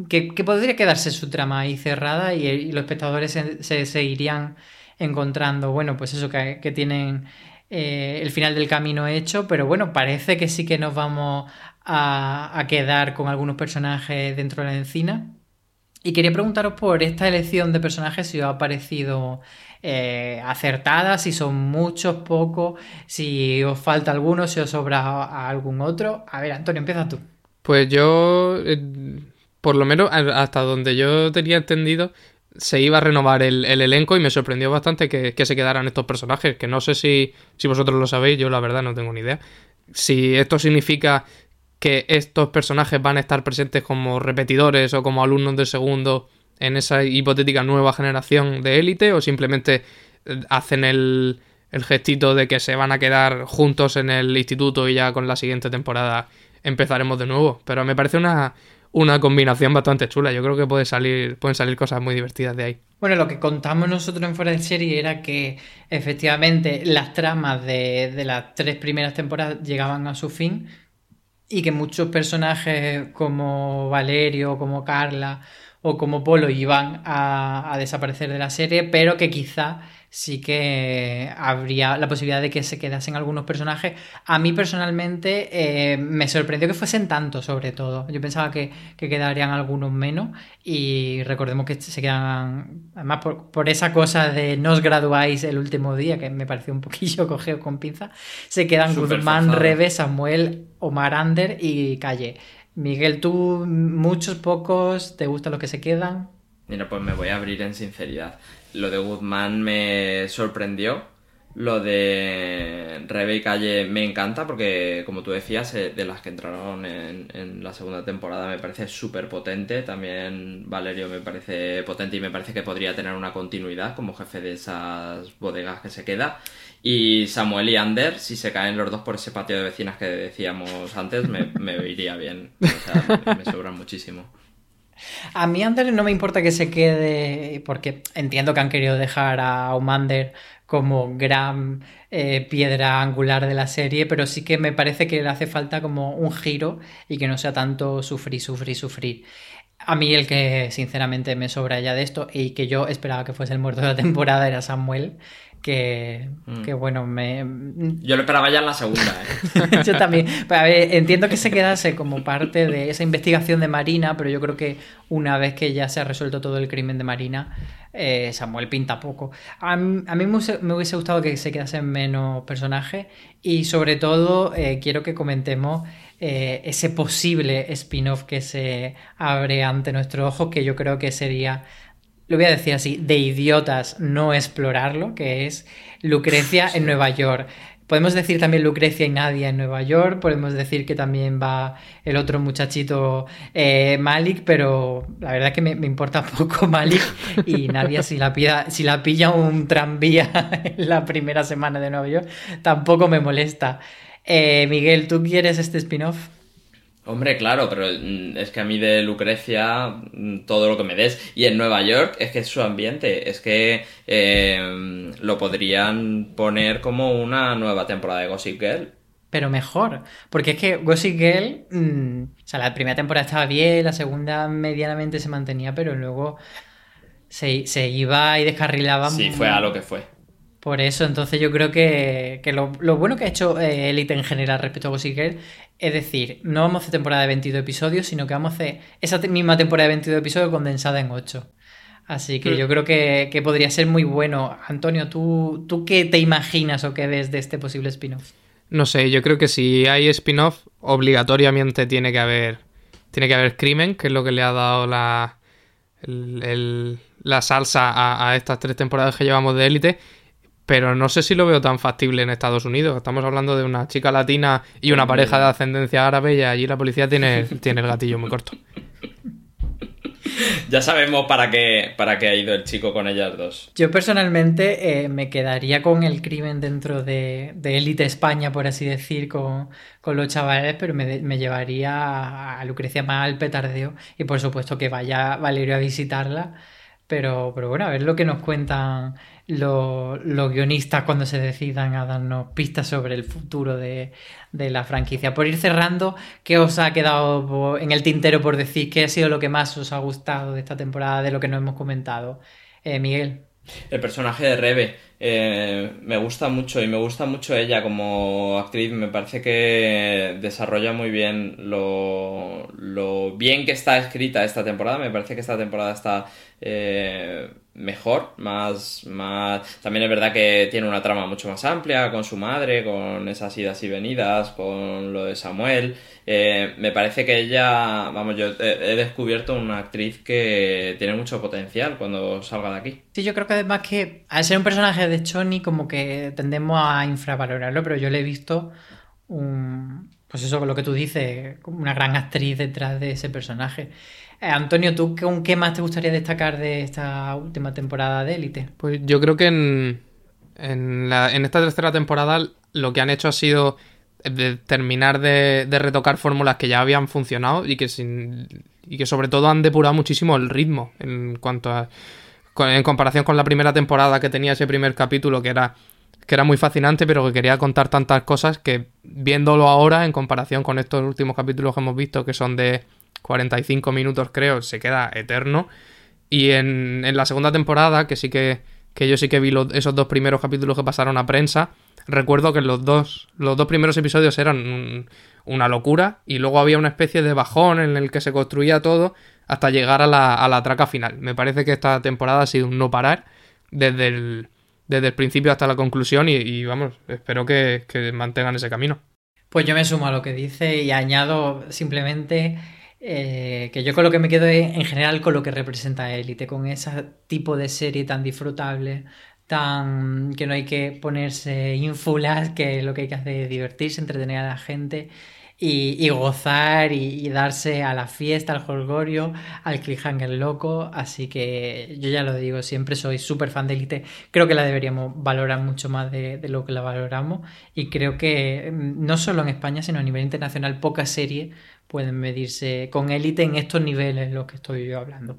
que, podría quedarse su trama ahí cerrada y, los espectadores se, seguirían encontrando, bueno, pues eso, que, tienen eh, el final del camino hecho, pero bueno, parece que sí que nos vamos a, a quedar con algunos personajes dentro de la encina. Y quería preguntaros por esta elección de personajes si os ha parecido eh, acertada, si son muchos, pocos, si os falta alguno, si os sobra algún otro. A ver, Antonio, empieza tú. Pues yo, eh, por lo menos hasta donde yo tenía entendido, se iba a renovar el, elenco y me sorprendió bastante que, se quedaran estos personajes, que no sé si, si vosotros lo sabéis, yo la verdad no tengo ni idea. Si esto significa que estos personajes van a estar presentes como repetidores o como alumnos de segundo en esa hipotética nueva generación de élite o simplemente eh, hacen el, gestito de que se van a quedar juntos en el instituto y ya con la siguiente temporada empezaremos de nuevo. Pero me parece una, una combinación bastante chula. Yo creo que puede salir, pueden salir cosas muy divertidas de ahí. Bueno, lo que contamos nosotros en Fuera de Serie era que efectivamente las tramas de las tres primeras temporadas llegaban a su fin y que muchos personajes como Valerio, como Carla o como Polo iban a, a desaparecer de la serie, pero que quizá sí que habría la posibilidad de que se quedasen algunos personajes. A mí personalmente eh, me sorprendió que fuesen tantos, sobre todo. Yo pensaba que, quedarían algunos menos y recordemos que se quedan, además por, esa cosa de no os graduáis el último día, que me pareció un poquillo cogeo con pinza, se quedan Guzmán, Rebe, Samuel, Omar Ander y Calle. Miguel, tú muchos, pocos, ¿te gustan los que se quedan? Mira, pues me voy a abrir en sinceridad lo de Guzmán me sorprendió. Lo de Rebe y Calle me encanta porque, como tú decías, eh, de las que entraron en, la segunda temporada me parece súper potente. También Valerio me parece potente y me parece que podría tener una continuidad como jefe de esas bodegas que se queda. Y Samuel y Ander, si se caen los dos por ese patio de vecinas que decíamos antes, me, me iría bien. O sea, me sobran muchísimo. A mí Ander no me importa que se quede, porque entiendo que han querido dejar a Omander como gran eh, piedra angular de la serie, pero sí que me parece que le hace falta como un giro y que no sea tanto sufrir, sufrir, sufrir. A mí el que sinceramente me sobra ya de esto y que yo esperaba que fuese el muerto de la temporada era Samuel, que, mm. bueno, me... Yo lo esperaba ya en la segunda. ¿eh? yo también. entiendo que se quedase como parte de esa investigación de Marina, pero yo creo que una vez que ya se ha resuelto todo el crimen de Marina, eh, Samuel pinta poco. A, mí me hubiese, gustado que se quedasen menos personajes y sobre todo eh, quiero que comentemos ese posible spin-off que se abre ante nuestro ojo, que yo creo que sería lo voy a decir así, de idiotas no explorarlo, que es Lucrecia en Nueva York. Podemos decir también Lucrecia y Nadia en Nueva York, podemos decir que también va el otro muchachito eh, Malik, pero la verdad es que me, me, importa poco Malik y Nadia si la, pilla, si la pilla un tranvía en la primera semana de Nueva York, tampoco me molesta. Eh, Miguel, ¿tú quieres este spin-off? Hombre, claro, pero mm, es que a mí de Lucrecia mm, todo lo que me des. Y en Nueva York es que es su ambiente. Es que eh, lo podrían poner como una nueva temporada de Gossip Girl. Pero mejor. Porque es que Gossip Girl. Mmm, o sea, la primera temporada estaba bien, la segunda medianamente se mantenía, pero luego se, se iba y descarrilaba. Sí, fue a lo que fue. Por eso, entonces yo creo que, que lo, lo, bueno que ha hecho eh, Elite en general respecto a Gossip Girl es decir, no vamos a hacer temporada de 22 episodios, sino que vamos a hacer esa misma temporada de 22 episodios condensada en 8. Así que mm. yo creo que, que, podría ser muy bueno. Antonio, ¿tú, ¿tú qué te imaginas o qué ves de este posible spin-off? No sé, yo creo que si hay spin-off, obligatoriamente tiene que haber. Tiene que haber crimen, que es lo que le ha dado la. El, el, la salsa a, a, estas tres temporadas que llevamos de élite. Pero no sé si lo veo tan factible en Estados Unidos. Estamos hablando de una chica latina y una pareja de ascendencia árabe y allí la policía tiene, tiene el gatillo muy corto. Ya sabemos para qué, para qué ha ido el chico con ellas dos. Yo personalmente eh, me quedaría con el crimen dentro de élite España, por así decir, con, con los chavales, pero me, me, llevaría a Lucrecia más al petardeo y por supuesto que vaya Valerio a visitarla. Pero, pero bueno, a ver lo que nos cuentan los, los, guionistas cuando se decidan a darnos pistas sobre el futuro de, de, la franquicia. Por ir cerrando, ¿qué os ha quedado en el tintero por decir? ¿Qué ha sido lo que más os ha gustado de esta temporada, de lo que no hemos comentado? Eh, Miguel. El personaje de Rebe eh, me gusta mucho y me gusta mucho ella como actriz. Me parece que desarrolla muy bien lo, lo bien que está escrita esta temporada. Me parece que esta temporada está eh, mejor, más, más... También es verdad que tiene una trama mucho más amplia con su madre, con esas idas y venidas, con lo de Samuel. Eh, me parece que ella, vamos, yo he, descubierto una actriz que tiene mucho potencial cuando salga de aquí. Sí, yo creo que además que al ser un personaje de Choni como que tendemos a infravalorarlo, pero yo le he visto un... Pues eso, con lo que tú dices, una gran actriz detrás de ese personaje. Eh, Antonio, ¿tú con qué más te gustaría destacar de esta última temporada de Élite? Pues yo creo que en, en, esta tercera temporada lo que han hecho ha sido de terminar de, de retocar fórmulas que ya habían funcionado y que, sin, y que sobre todo han depurado muchísimo el ritmo en cuanto a... En comparación con la primera temporada que tenía ese primer capítulo que era que era muy fascinante, pero que quería contar tantas cosas que viéndolo ahora en comparación con estos últimos capítulos que hemos visto, que son de 45 minutos creo, se queda eterno. Y en, en la segunda temporada, que sí que, que yo sí que vi esos dos primeros capítulos que pasaron a prensa, recuerdo que los dos, los dos primeros episodios eran una locura y luego había una especie de bajón en el que se construía todo hasta llegar a la, a la traca final. Me parece que esta temporada ha sido un no parar desde el, desde el principio hasta la conclusión y, y vamos, espero que, que mantengan ese camino. Pues yo me sumo a lo que dice y añado simplemente eh, que yo con lo que me quedo es en general con lo que representa Élite, con ese tipo de serie tan disfrutable, tan que no hay que ponerse ínfulas, que lo que hay que hacer es divertirse, entretener a la gente y, gozar y, darse a la fiesta, al holgorio, al cliffhanger loco. Así que yo ya lo digo, siempre soy súper fan de Elite. Creo que la deberíamos valorar mucho más de, lo que la valoramos. Y creo que mm, no solo en España, sino a nivel internacional, pocas series pueden medirse con élite en estos niveles en los que estoy yo hablando.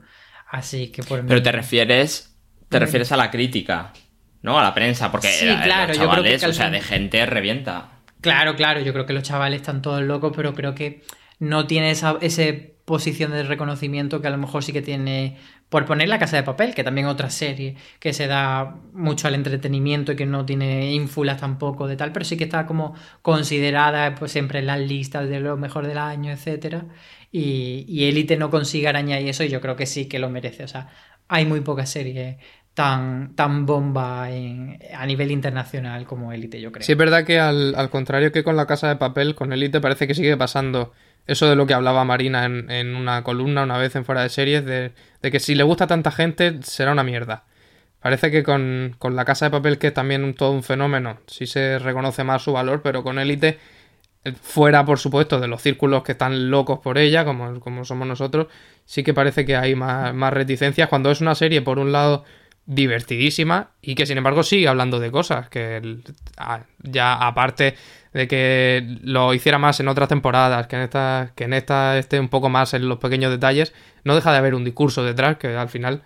Así que por Pero te refieres, te refieres a la crítica, ¿no? A la prensa, porque sí, claro, los chavales, yo creo que o sea, de gente revienta. Claro, claro, yo creo que los chavales están todos locos, pero creo que no tiene esa ese posición de reconocimiento que a lo mejor sí que tiene por poner La Casa de Papel, que también otra serie que se da mucho al entretenimiento y que no tiene ínfulas tampoco de tal, pero sí que está como considerada pues siempre en las listas de lo mejor del año, etcétera. Y, y Elite no consigue arañar y eso, y yo creo que sí que lo merece. O sea, hay muy pocas series tan, tan bomba a nivel internacional como Elite, yo creo. Sí, es verdad que al, al, contrario que con la Casa de Papel, con Elite parece que sigue pasando eso de lo que hablaba Marina en, en una columna una vez en fuera de series, de, de, que si le gusta a tanta gente será una mierda. Parece que con, con la casa de papel, que es también todo un fenómeno, sí se reconoce más su valor, pero con élite, fuera por supuesto de los círculos que están locos por ella, como, como somos nosotros, sí que parece que hay más, más reticencias cuando es una serie, por un lado, divertidísima y que sin embargo sigue hablando de cosas que ya aparte de que lo hiciera más en otras temporadas que en esta que en esta esté un poco más en los pequeños detalles no deja de haber un discurso detrás que al final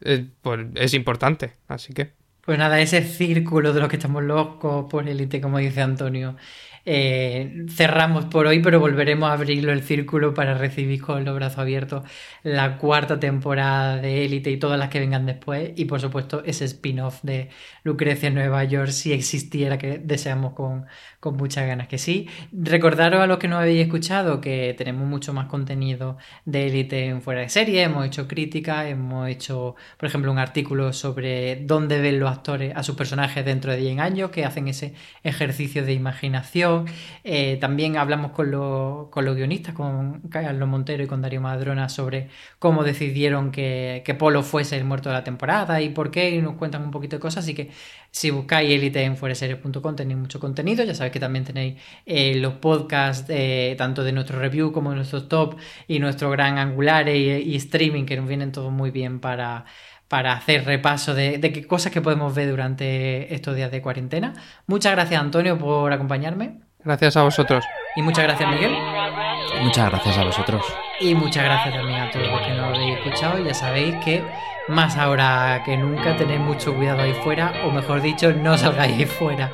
es, pues, es importante. Así que pues nada ese círculo de los que estamos locos por élite como dice Antonio eh, cerramos por hoy, pero volveremos a abrirlo el círculo para recibir con los brazos abiertos la cuarta temporada de Élite y todas las que vengan después. Y por supuesto, ese spin-off de Lucrecia en Nueva York, si existiera, que deseamos con, con muchas ganas que sí. Recordaros a los que no habéis escuchado que tenemos mucho más contenido de élite en fuera de serie. Hemos hecho críticas, hemos hecho, por ejemplo, un artículo sobre dónde ven los actores a sus personajes dentro de 10 años, que hacen ese ejercicio de imaginación. Eh, también hablamos con, los, con los guionistas, con Carlos Montero y con Darío Madrona, sobre cómo decidieron que, que Polo fuese el muerto de la temporada y por qué, y nos cuentan un poquito de cosas. Así que si buscáis élite en fuereseries.com tenéis mucho contenido. Ya sabéis que también tenéis eh, los podcasts eh, tanto de nuestro review como de nuestros top y nuestro gran angular y, y streaming que nos vienen todos muy bien para, para hacer repaso de, de, qué cosas que podemos ver durante estos días de cuarentena. Muchas gracias Antonio por acompañarme. Gracias a vosotros. Y muchas gracias Miguel. Muchas gracias a vosotros. Y muchas gracias también a todos los que nos habéis escuchado. Ya sabéis que más ahora que nunca tenéis mucho cuidado ahí fuera, o mejor dicho, no salgáis ahí fuera.